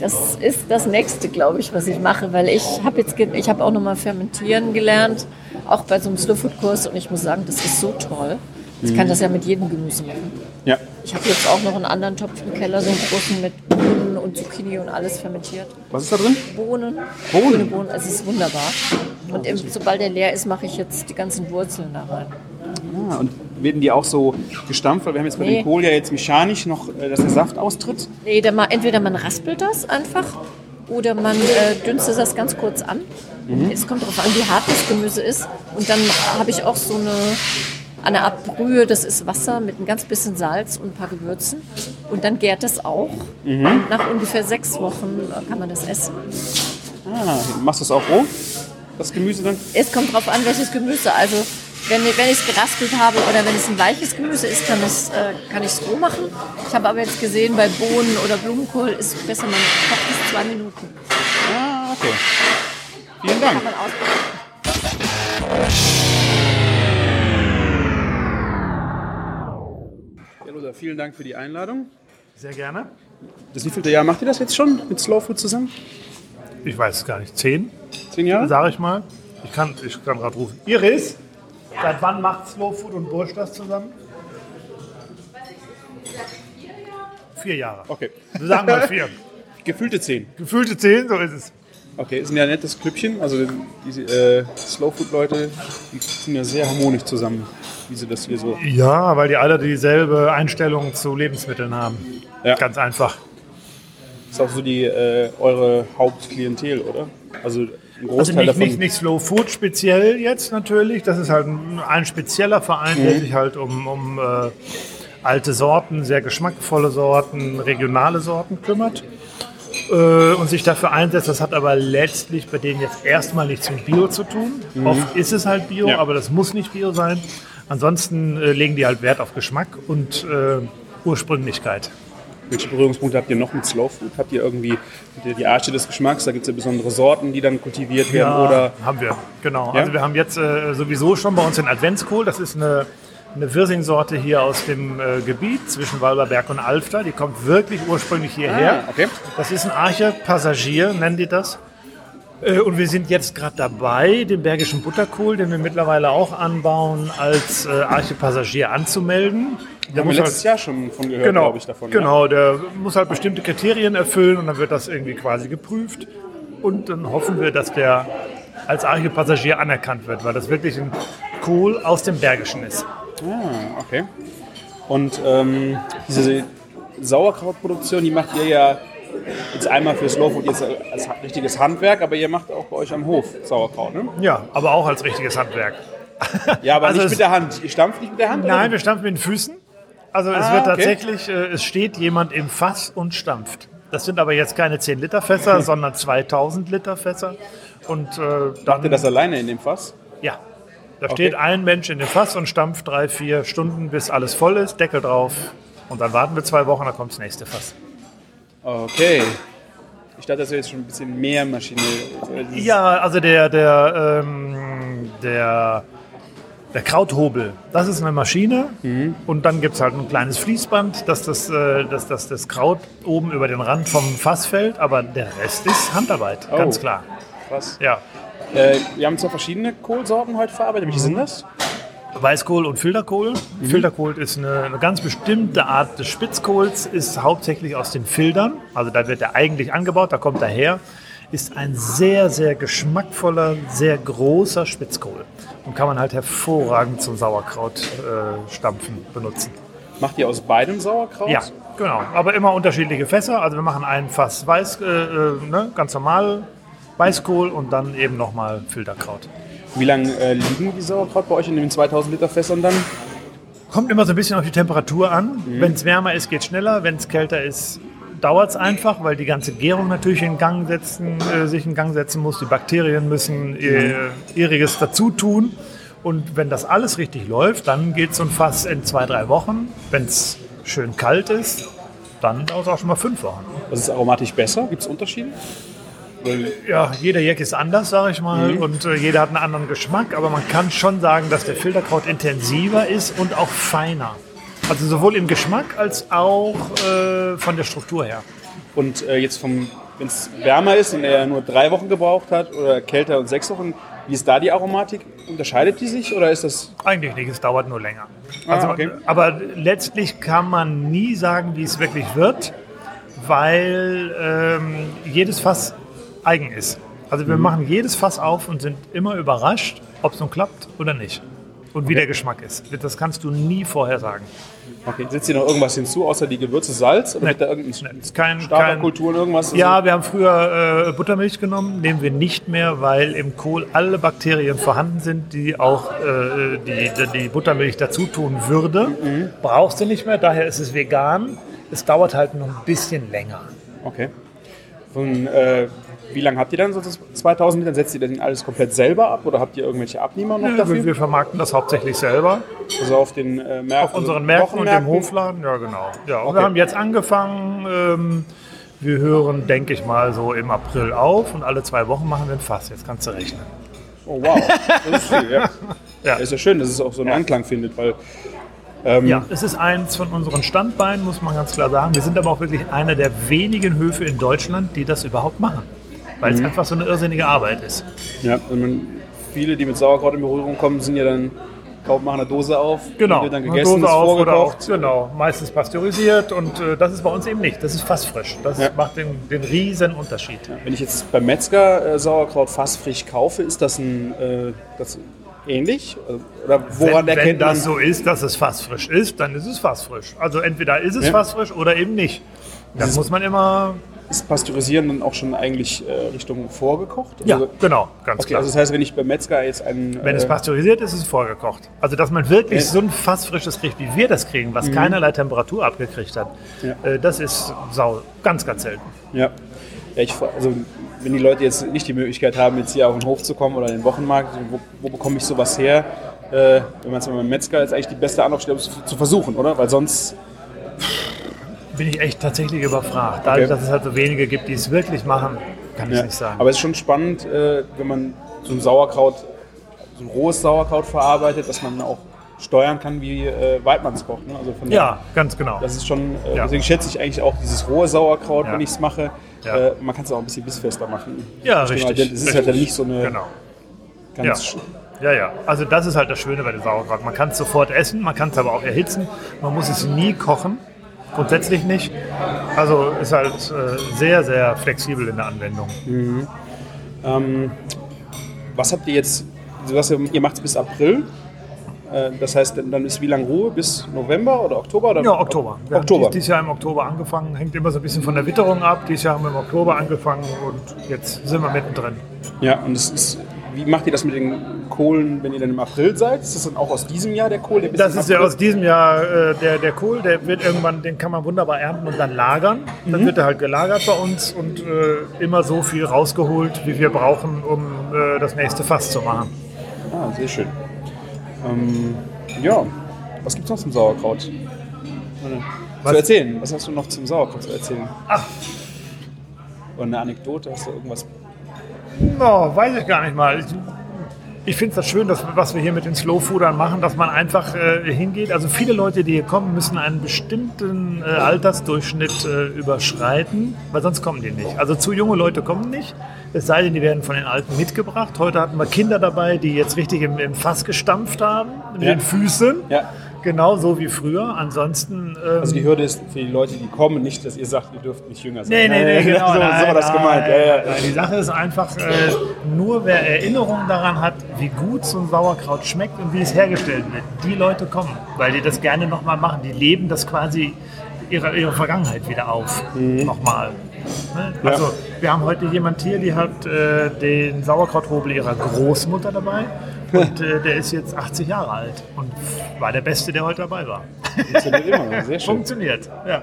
Das ist das nächste, glaube ich, was ich mache, weil ich habe jetzt, ich habe auch nochmal fermentieren gelernt, auch bei so einem Slowfood-Kurs und ich muss sagen, das ist so toll. Ich kann das ja mit jedem Gemüse machen. Ja, Ich habe jetzt auch noch einen anderen Topf im Keller, so einen großen mit Bohnen und Zucchini und alles fermentiert. was ist da drin? Bohnen, Bohnen? grüne Bohnen, es ist wunderbar. Und im, sobald der leer ist, mache ich jetzt die ganzen Wurzeln da rein. Ah, und werden die auch so gestampft? Weil wir haben jetzt bei Nee. dem Kohl ja jetzt mechanisch noch, äh, dass der Saft austritt. Nee, dann mal, entweder man raspelt das einfach oder man äh, dünstet das ganz kurz an. Es kommt darauf an, wie hart das Gemüse ist. Und dann habe ich auch so eine, eine Art Brühe, das ist Wasser mit ein ganz bisschen Salz und ein paar Gewürzen. Und dann gärt das auch. Und nach ungefähr sechs Wochen äh, kann man das essen. Ah, machst du es auch roh? Das Gemüse dann? Es kommt darauf an, welches Gemüse. Also wenn, wenn ich es geraspelt habe oder wenn es ein weiches Gemüse ist, kann, es, äh, kann ich es roh machen. Ich habe aber jetzt gesehen, bei Bohnen oder Blumenkohl ist es besser, man kocht es zwei Minuten. Ah, okay. Vielen Dank. Ja, Lothar, vielen Dank für die Einladung. Sehr gerne. Das wievielte Jahr macht ihr das jetzt schon mit Slow Food zusammen? Ich weiß es gar nicht. Zehn, Zehn Jahre? sage ich mal. Ich kann, ich kann gerade rufen. Iris, seit wann macht Slow Food und Bursch das zusammen? Vier Jahre. Okay. Wir sagen mal vier. Gefühlte zehn. Gefühlte zehn, so ist es. Okay, ist ein ja nettes Klüppchen. Also diese äh, Slow Food Leute, die sind ja sehr harmonisch zusammen, wie sie das hier so. Ja, weil die alle dieselbe Einstellung zu Lebensmitteln haben. Ja. Ganz einfach. Ist auch so die äh, eure Hauptklientel, oder? Also ein Großteil Also nicht, davon. nicht, nicht Slow Food speziell jetzt natürlich. Das ist halt ein, ein spezieller Verein, der sich halt um, um äh, alte Sorten, sehr geschmackvolle Sorten, regionale Sorten kümmert äh, und sich dafür einsetzt. Das hat aber letztlich bei denen jetzt erstmal nichts mit Bio zu tun. Oft ist es halt Bio, Ja. aber das muss nicht Bio sein. Ansonsten äh, legen die halt Wert auf Geschmack und äh, Ursprünglichkeit. Welche Berührungspunkte habt ihr noch mit Slow Food? Habt ihr irgendwie die, Arche des Geschmacks? Da gibt es ja besondere Sorten, die dann kultiviert werden. Oder haben wir, genau. Ja? Also wir haben jetzt äh, sowieso schon bei uns den Adventskohl. Das ist eine, eine Wirsing-Sorte hier aus dem äh, Gebiet zwischen Walberberg und Alfter. Die kommt wirklich ursprünglich hierher. Ah, okay. Das ist ein Arche Passagier, nennen die das. Äh, Und wir sind jetzt gerade dabei, den bergischen Butterkohl, den wir mittlerweile auch anbauen, als äh, Arche Passagier anzumelden. Der haben wir letztes halt, Jahr schon von gehört, genau, glaube ich, davon. ne? genau, der muss halt bestimmte Kriterien erfüllen und dann wird das irgendwie quasi geprüft. Und dann hoffen wir, dass der als Arche Passagier anerkannt wird, weil das wirklich ein Kohl aus dem Bergischen ist. Ah, okay. Und ähm, diese Sauerkrautproduktion, die macht ihr ja jetzt einmal für Slow Food jetzt als richtiges Handwerk, aber ihr macht auch bei euch am Hof Sauerkraut, ne? Ja, aber auch als richtiges Handwerk. Ja, aber Also nicht es- mit der Hand. Ihr stampft nicht mit der Hand? oder? Nein, wir stampfen mit den Füßen. Also es Ah, wird okay. tatsächlich, äh, es steht jemand im Fass und stampft. Das sind aber jetzt keine 10 Liter Fässer, sondern 2000 Liter Fässer. Und äh, dann, Macht ihr das alleine in dem Fass? ja, da steht ein Mensch in dem Fass und stampft drei, vier Stunden, bis alles voll ist, Deckel drauf. Und dann warten wir zwei Wochen, dann kommt das nächste Fass. Okay. Ich dachte, das wäre jetzt schon ein bisschen mehr Maschine. Ja, also der, der, ähm, der, der Krauthobel, das ist eine Maschine und dann gibt es halt ein kleines Fließband, dass das, äh, dass, dass das Kraut oben über den Rand vom Fass fällt, aber der Rest ist Handarbeit, ganz Oh. klar. Krass. Ja. Äh, wir haben zwar verschiedene Kohlsorten heute verarbeitet. Welche sind das? Weißkohl und Filterkohl. Filterkohl ist eine, eine ganz bestimmte Art des Spitzkohls, ist hauptsächlich aus den Filtern, also da wird er eigentlich angebaut, da kommt er her, ist ein sehr, sehr geschmackvoller, sehr großer Spitzkohl und kann man halt hervorragend zum Sauerkraut äh, benutzen. Macht ihr aus beidem Sauerkraut? Ja, genau, aber immer unterschiedliche Fässer, also wir machen ein Fass Weiß, äh, äh, ne, ganz normal Weißkohl und dann eben nochmal Filterkraut. Wie lange äh, liegen die Sauerkraut bei euch in den 2000 Liter Fässern dann? Kommt immer so ein bisschen auf die Temperatur an. Wenn es wärmer ist, geht es schneller. Wenn es kälter ist, dauert es einfach, weil die ganze Gärung natürlich in Gang setzen, äh, sich in Gang setzen muss. Die Bakterien müssen ihr, ihriges dazu tun. Und wenn das alles richtig läuft, dann geht so ein Fass in zwei, drei Wochen. Wenn es schön kalt ist, dann dauert es auch schon mal fünf Wochen. Was ist aromatisch besser? Gibt es Unterschiede? Ja, jeder Jack ist anders, sage ich mal, und äh, jeder hat einen anderen Geschmack, aber man kann schon sagen, dass der Filterkraut intensiver ist und auch feiner. Also sowohl im Geschmack als auch äh, von der Struktur her. und äh, jetzt vom, wenn es wärmer ist und er nur drei Wochen gebraucht hat oder kälter und sechs Wochen, wie ist da die Aromatik? Unterscheidet die sich oder ist das? Eigentlich nicht, es dauert nur länger. Ah, Also, okay. Aber letztlich kann man nie sagen, wie es wirklich wird, weil ähm, jedes Fass eigen ist. Also Mhm. wir machen jedes Fass auf und sind immer überrascht, ob es nun klappt oder nicht. Und wie der Geschmack ist. Das kannst du nie vorher sagen. Okay, setzt ihr noch irgendwas hinzu, außer die Gewürze Salz? Oder Nee. da irgendein Nee, ist kein- Starterkulturen, irgendwas? Ja, wir haben früher äh, Buttermilch genommen, nehmen wir nicht mehr, weil im Kohl alle Bakterien vorhanden sind, die auch äh, die, die, die Buttermilch dazu tun würde. Brauchst du nicht mehr, daher ist es vegan. Es dauert halt noch ein bisschen länger. Okay. Von, äh, wie lange habt ihr dann so das 2000 Liter? Setzt ihr das alles komplett selber ab oder habt ihr irgendwelche Abnehmer noch dafür? wir, wir vermarkten das hauptsächlich selber also auf den äh, Märkten? auf unseren Märkten und im Hofladen. Ja, genau. Ja, Okay. wir haben jetzt angefangen. Ähm, wir hören, denke ich mal, so im April auf und alle zwei Wochen machen wir ein Fass. Jetzt kannst du rechnen. Oh wow, das ist viel, ja. Ja. Ist ja schön, dass es auch so einen Anklang findet, weil ähm, Ja, es ist eins von unseren Standbeinen, muss man ganz klar sagen. Wir sind aber auch wirklich einer der wenigen Höfe in Deutschland, die das überhaupt machen. Weil Mhm. es einfach so eine irrsinnige Arbeit ist. ja, wenn man, viele, die mit Sauerkraut in Berührung kommen, sind ja dann, kaufen, machen eine Dose auf, die wird dann Eine gegessen, Dose ist auf oder auch, vorgekocht. genau, meistens pasteurisiert und äh, das ist bei uns eben nicht. Das ist fast frisch. Das Ja. macht den, den riesen Unterschied. Wenn ich jetzt beim Metzger äh, Sauerkraut fast frisch kaufe, ist das ein äh, das ähnlich? Oder woran wenn, wenn erkennt das man? so ist, dass es fast frisch ist, dann ist es fast frisch. Also entweder ist es Ja. fast frisch oder eben nicht. Das muss man immer ist Pasteurisieren dann auch schon eigentlich äh, Richtung vorgekocht? Ja, Also, genau, ganz okay, klar. also das heißt, wenn ich beim Metzger jetzt einen. Wenn es äh, pasteurisiert ist, ist es vorgekocht. Also, dass man wirklich Ja. so ein fassfrisches kriegt, wie wir das kriegen, was keinerlei Temperatur abgekriegt hat, Ja. äh, das ist sau, ganz, ganz selten. Ja. ja ich, also, wenn die Leute jetzt nicht die Möglichkeit haben, jetzt hier auf den Hof zu kommen oder in den Wochenmarkt, wo, wo bekomme ich sowas her? Äh, wenn man es beim Metzger ist, eigentlich die beste Anlaufstelle, um es zu versuchen, oder? Weil sonst. Bin ich echt tatsächlich überfragt. Dadurch, Okay. dass es halt so wenige gibt, die es wirklich machen, kann ich Ja. nicht sagen. Aber es ist schon spannend, äh, wenn man so ein Sauerkraut, so ein rohes Sauerkraut verarbeitet, dass man auch steuern kann, wie äh, weit man es kocht. Ne? Also ja, ganz genau. Das ist schon, äh, Ja. deswegen schätze ich eigentlich auch dieses rohe Sauerkraut, Ja. wenn ich es mache. Man kann es auch ein bisschen bissfester machen. Ja, denke richtig. Es ist halt richtig. nicht so eine Genau. ganz. Ja, ja. Also das ist halt das Schöne bei dem Sauerkraut. Man kann es sofort essen, man kann es aber auch erhitzen. Man muss es nie kochen. Grundsätzlich nicht. Also ist halt äh, sehr, sehr flexibel in der Anwendung. Ähm, was habt ihr jetzt? Ja, ihr macht es bis April. Äh, das heißt, dann ist wie lange Ruhe? Bis November oder Oktober? Oder? Ja, Oktober. Wir Oktober. haben dies, dieses Jahr im Oktober angefangen. Hängt immer so ein bisschen von der Witterung ab. Dieses Jahr haben wir im Oktober angefangen und jetzt sind wir mittendrin. Ja, und das ist. Wie macht ihr das mit den Kohlen, wenn ihr dann im April seid? Ist das dann auch aus diesem Jahr der Kohl? Der Das ist ja aus diesem Jahr äh, der, der Kohl, der wird irgendwann, den kann man wunderbar ernten und dann lagern. Dann wird er halt gelagert bei uns und äh, immer so viel rausgeholt, wie wir brauchen, um äh, das nächste Fass zu machen. Ah, sehr schön. Ähm, ja, was gibt's noch zum Sauerkraut? Was? Zu erzählen. Was hast du noch zum Sauerkraut zu erzählen? Ach. Oder eine Anekdote? Hast du irgendwas? No, weiß ich gar nicht mal. Ich, ich finde es das schön, dass, was wir hier mit den Slow Foodern machen, dass man einfach äh, hingeht. Also viele Leute, die hier kommen, müssen einen bestimmten äh, Altersdurchschnitt äh, überschreiten, weil sonst kommen die nicht. Also zu junge Leute kommen nicht, es sei denn, die werden von den Alten mitgebracht. Heute hatten wir Kinder dabei, die jetzt richtig im, im Fass gestampft haben, mit Ja. den Füßen. Ja. Genau so wie früher. Ansonsten. Ähm, Also die Hürde ist für die Leute, die kommen, nicht, dass ihr sagt, ihr dürft nicht jünger sein. Nee, nee, nee, genau. so, so nein, war das nein, gemeint. Ja, ja. nein. Die Sache ist einfach, äh, nur wer Erinnerungen daran hat, wie gut so ein Sauerkraut schmeckt und wie es hergestellt wird, die Leute kommen, weil die das gerne nochmal machen. Die leben das quasi ihre, ihre Vergangenheit wieder auf. Nochmal. Ne? Ja. Also, wir haben heute jemand hier, die hat äh, den Sauerkrauthobel ihrer Großmutter dabei. Und äh, der ist jetzt 80 Jahre alt und war der Beste, der heute dabei war. Funktioniert immer. Sehr schön. Funktioniert, ja.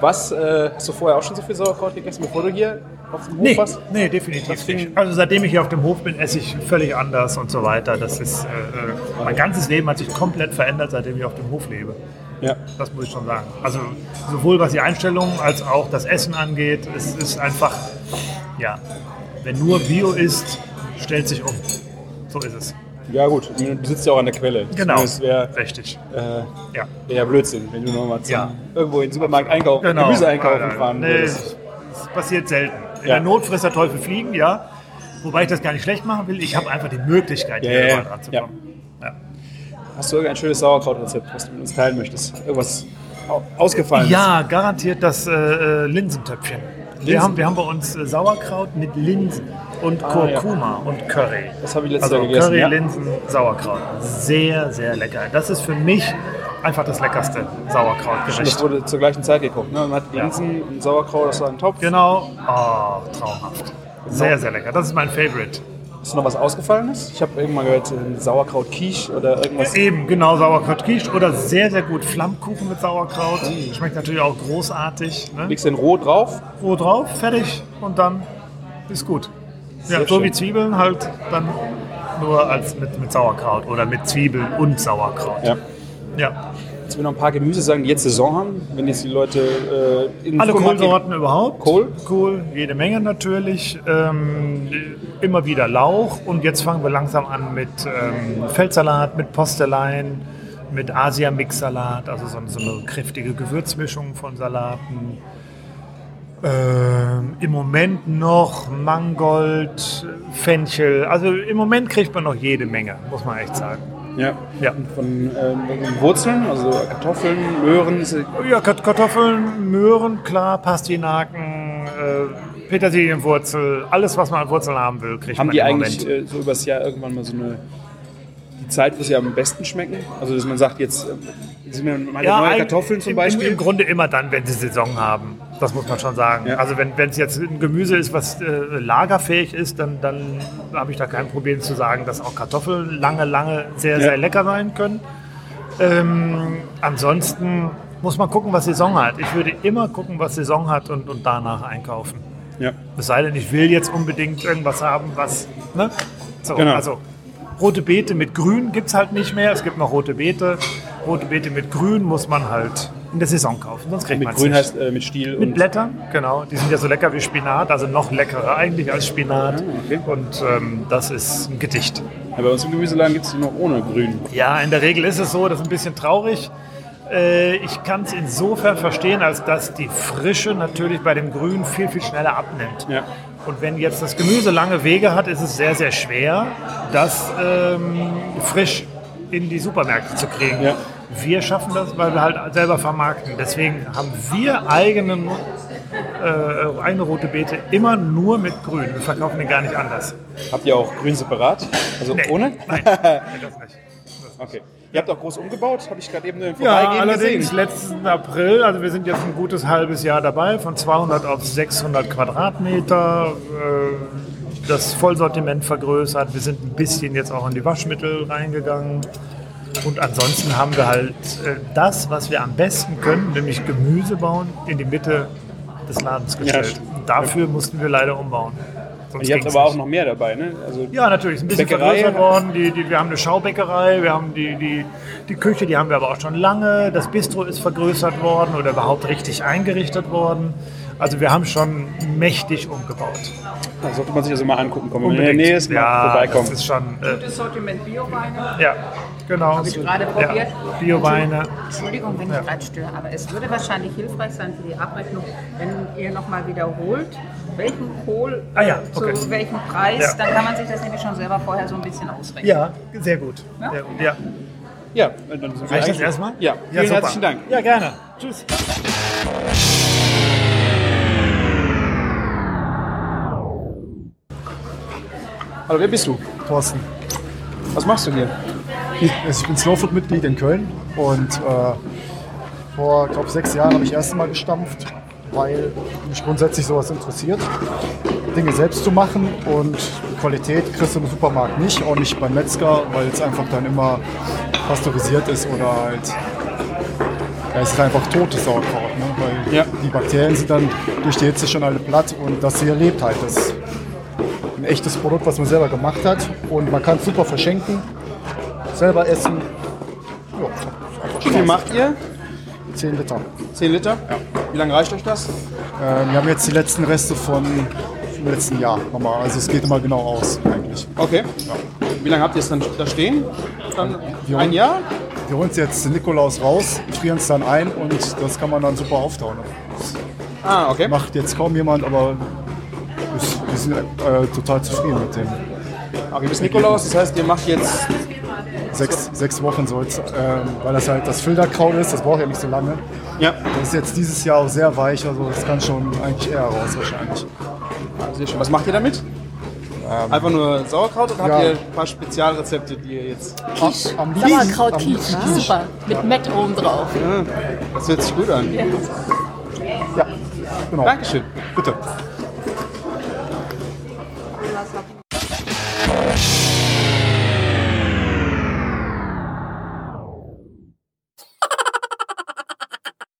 Was, äh, hast du vorher auch schon so viel Sauerkraut gegessen, bevor du hier auf dem Hof Nee, warst? nee, definitiv nicht. Also seitdem ich hier auf dem Hof bin, esse ich völlig anders und so weiter. Das ist, äh, äh, mein ganzes Leben hat sich komplett verändert, seitdem ich auf dem Hof lebe. Ja. Das muss ich schon sagen. Also sowohl was die Einstellung als auch das Essen angeht, es ist einfach, ja, wenn nur Bio ist, stellt sich um. So ist es. Ja gut, du sitzt ja auch an der Quelle. Genau. Das wäre Richtig. äh, Ja. wär ja Blödsinn, wenn du nochmal Ja. irgendwo in den Supermarkt einkaufen, Genau. Gemüse einkaufen nein. fahren Nee, würdest. das passiert selten. In Ja. der Not frisst der Teufel fliegen, ja. Wobei ich das gar nicht schlecht machen will. Ich habe einfach die Möglichkeit, Ja, hier ja, dran zu kommen. Ja. Hast du irgendein schönes Sauerkrautrezept, was du mit uns teilen möchtest? Irgendwas au- ausgefallen Ja, garantiert das äh, äh, Linsentöpfchen. Wir Linsen? haben, wir haben bei uns äh, Sauerkraut mit Linsen und Kurkuma und Curry. Das habe ich letztes Also Jahr gegessen. Curry, ja. Linsen, Sauerkraut. Sehr, sehr lecker. Das ist für mich einfach das leckerste Und das Sauerkrautgericht. wurde zur gleichen Zeit gekocht. Ne? Man hat Ja. Linsen und Sauerkraut aus einem Topf. Genau. Oh, traumhaft. Sehr, sehr lecker. Das ist mein Favorite. Ist noch was Ausgefallenes? Ich habe irgendwann gehört, äh, Sauerkraut-Quiche oder irgendwas. Eben, genau, Sauerkraut quiche oder sehr, sehr gut Flammkuchen mit Sauerkraut. Schmeckt natürlich auch großartig. Ne? Legst den roh drauf. Roh drauf, fertig und dann ist gut. Ja, so schön. wie Zwiebeln halt dann nur als mit, mit Sauerkraut oder mit Zwiebeln und Sauerkraut. Ja. Ja. Jetzt will noch ein paar Gemüse sagen, die jetzt Saison haben. Wenn jetzt die Leute äh, in Alle Kohlsorten überhaupt. Kohl? Kohl, jede Menge natürlich. Ähm, immer wieder Lauch. Und jetzt fangen wir langsam an mit ähm, Feldsalat, mit Postelein, mit Asia-Mix-Salat, also so, so eine kräftige Gewürzmischung von Salaten. Ähm, Im Moment noch Mangold, Fenchel. Also im Moment kriegt man noch jede Menge, muss man echt sagen. Ja. Ja. Von ähm, irgendwelchen Wurzeln, also Kartoffeln, Möhren. Ja, Kart- Kartoffeln, Möhren, klar, Pastinaken, äh, Petersilienwurzel, alles, was man an Wurzeln haben will, kriegt haben man die im eigentlich Moment. äh, so übers Jahr irgendwann mal so eine die Zeit, wo sie am besten schmecken? Also, dass man sagt, jetzt äh, sind mir meine neue eig- Kartoffeln zum im, Beispiel. Im, Grunde immer dann, wenn sie Saison haben. Das muss man schon sagen. Ja. Also wenn wenn es jetzt ein Gemüse ist, was äh, lagerfähig ist, dann, dann habe ich da kein Problem zu sagen, dass auch Kartoffeln lange, lange sehr, Ja. sehr lecker sein können. Ähm, ansonsten muss man gucken, was Saison hat. Ich würde immer gucken, was Saison hat und, und danach einkaufen. ja. Es sei denn, ich will jetzt unbedingt irgendwas haben, was. Ne? So, Genau. Also rote Beete mit Grün gibt es halt nicht mehr. Es gibt noch rote Beete. Rote Beete mit Grün muss man halt in der Saison kaufen, sonst kriegt Mit man Grün nicht. heißt äh, mit Stiel mit und Blättern, genau. Die sind ja so lecker wie Spinat, also noch leckerer eigentlich als Spinat. Ah, okay. Und ähm, das ist ein Gedicht. Ja, bei uns im Gemüseladen gibt es die noch ohne Grün. Ja, in der Regel ist es so, das ist ein bisschen traurig. Äh, Ich kann es insofern verstehen, als dass die Frische natürlich bei dem Grün viel, viel schneller abnimmt. Ja. Und wenn jetzt das Gemüse lange Wege hat, ist es sehr, sehr schwer, das ähm, frisch in die Supermärkte zu kriegen. Ja. Wir schaffen das, weil wir halt selber vermarkten. Deswegen haben wir eigenen, äh, eigene rote Beete immer nur mit Grün. Wir verkaufen den gar nicht anders. Habt ihr auch Grün separat? Also Nee. ohne? Nein, das nicht. Okay. Ihr habt auch groß umgebaut, habe ich gerade eben im Ja, Vorbeigehen allerdings gesehen. letzten April, also wir sind jetzt ein gutes halbes Jahr dabei, von 200 auf 600 Quadratmeter, äh, das Vollsortiment vergrößert, wir sind ein bisschen jetzt auch in die Waschmittel reingegangen und ansonsten haben wir halt äh, das, was wir am besten können, nämlich Gemüse bauen, in die Mitte des Ladens gestellt. und dafür mussten wir leider umbauen. Sonst Ihr habt ging's aber auch nicht. noch mehr dabei, ne? Also Ja, natürlich, ist ein bisschen Bäckerei. vergrößert worden. Die, die, wir haben eine Schaubäckerei, wir haben die, die, die Küche, die haben wir aber auch schon lange. Das Bistro ist vergrößert worden oder überhaupt richtig eingerichtet worden. Also wir haben schon mächtig umgebaut. da sollte man sich also mal angucken kommen. Wenn man in der Nähe ist, mal ja, vorbeikommen. das ist schon... Äh, Gutes Sortiment Bioweine. ja, genau. Habe ich gerade probiert. Ja, Bioweine. Entschuldigung, wenn ich gerade störe, aber es würde wahrscheinlich hilfreich sein für die Abrechnung, wenn ihr nochmal wiederholt, welchen Kohl Ah ja, äh, okay. zu welchem Preis, Ja. dann kann man sich das nämlich schon selber vorher so ein bisschen ausrechnen. Ja, sehr gut. Ja? Sehr gut. Ja. Ja, dann sind wir Reicht das erstmal? Ja, vielen super. herzlichen Dank. Ja, gerne. Tschüss. Hallo, wer bist du? Thorsten. Was machst du hier? Ich bin Slowfood-Mitglied in Köln und äh, vor, glaube sechs Jahren habe ich das erste Mal gestampft, weil mich grundsätzlich sowas interessiert, Dinge selbst zu machen und Qualität kriegst du im Supermarkt nicht, auch nicht beim Metzger, weil es einfach dann immer pasteurisiert ist oder halt ja, es ist einfach totes Sauerkraut, ne? weil Ja. die Bakterien sind dann durch die Hitze schon alle platt und das hier lebt halt. Das echtes Produkt, was man selber gemacht hat und man kann es super verschenken, selber essen. Ja, Wie viel macht ihr? 10 Liter. 10 Liter? Ja. Wie lange reicht euch das? Ähm, wir haben jetzt die letzten Reste von vom letzten Jahr nochmal. Also es geht immer genau aus eigentlich. Okay. Wie lange habt ihr es dann da stehen? Dann Wir ein holen- Jahr? Wir holen es jetzt den Nikolaus raus, frieren es dann ein und das kann man dann super auftauen. Ah, okay. Macht jetzt kaum jemand, aber wir sind äh, total zufrieden mit dem. Bis Nikolaus, das heißt, ihr macht jetzt. Sechs, sechs Wochen soll es, ähm, weil das halt das Filterkraut ist, das braucht ja nicht so lange. Ja. Das ist jetzt dieses Jahr auch sehr weich, also das kann schon eigentlich eher raus wahrscheinlich. Sehr schön. Was macht ihr damit? Einfach nur Sauerkraut oder habt ja. ihr ein paar Spezialrezepte, die ihr jetzt. Am, am liebsten- am liebsten Quiche. super. Mit Mett oben drauf. Das hört sich gut an. Ja, genau. Dankeschön. Bitte.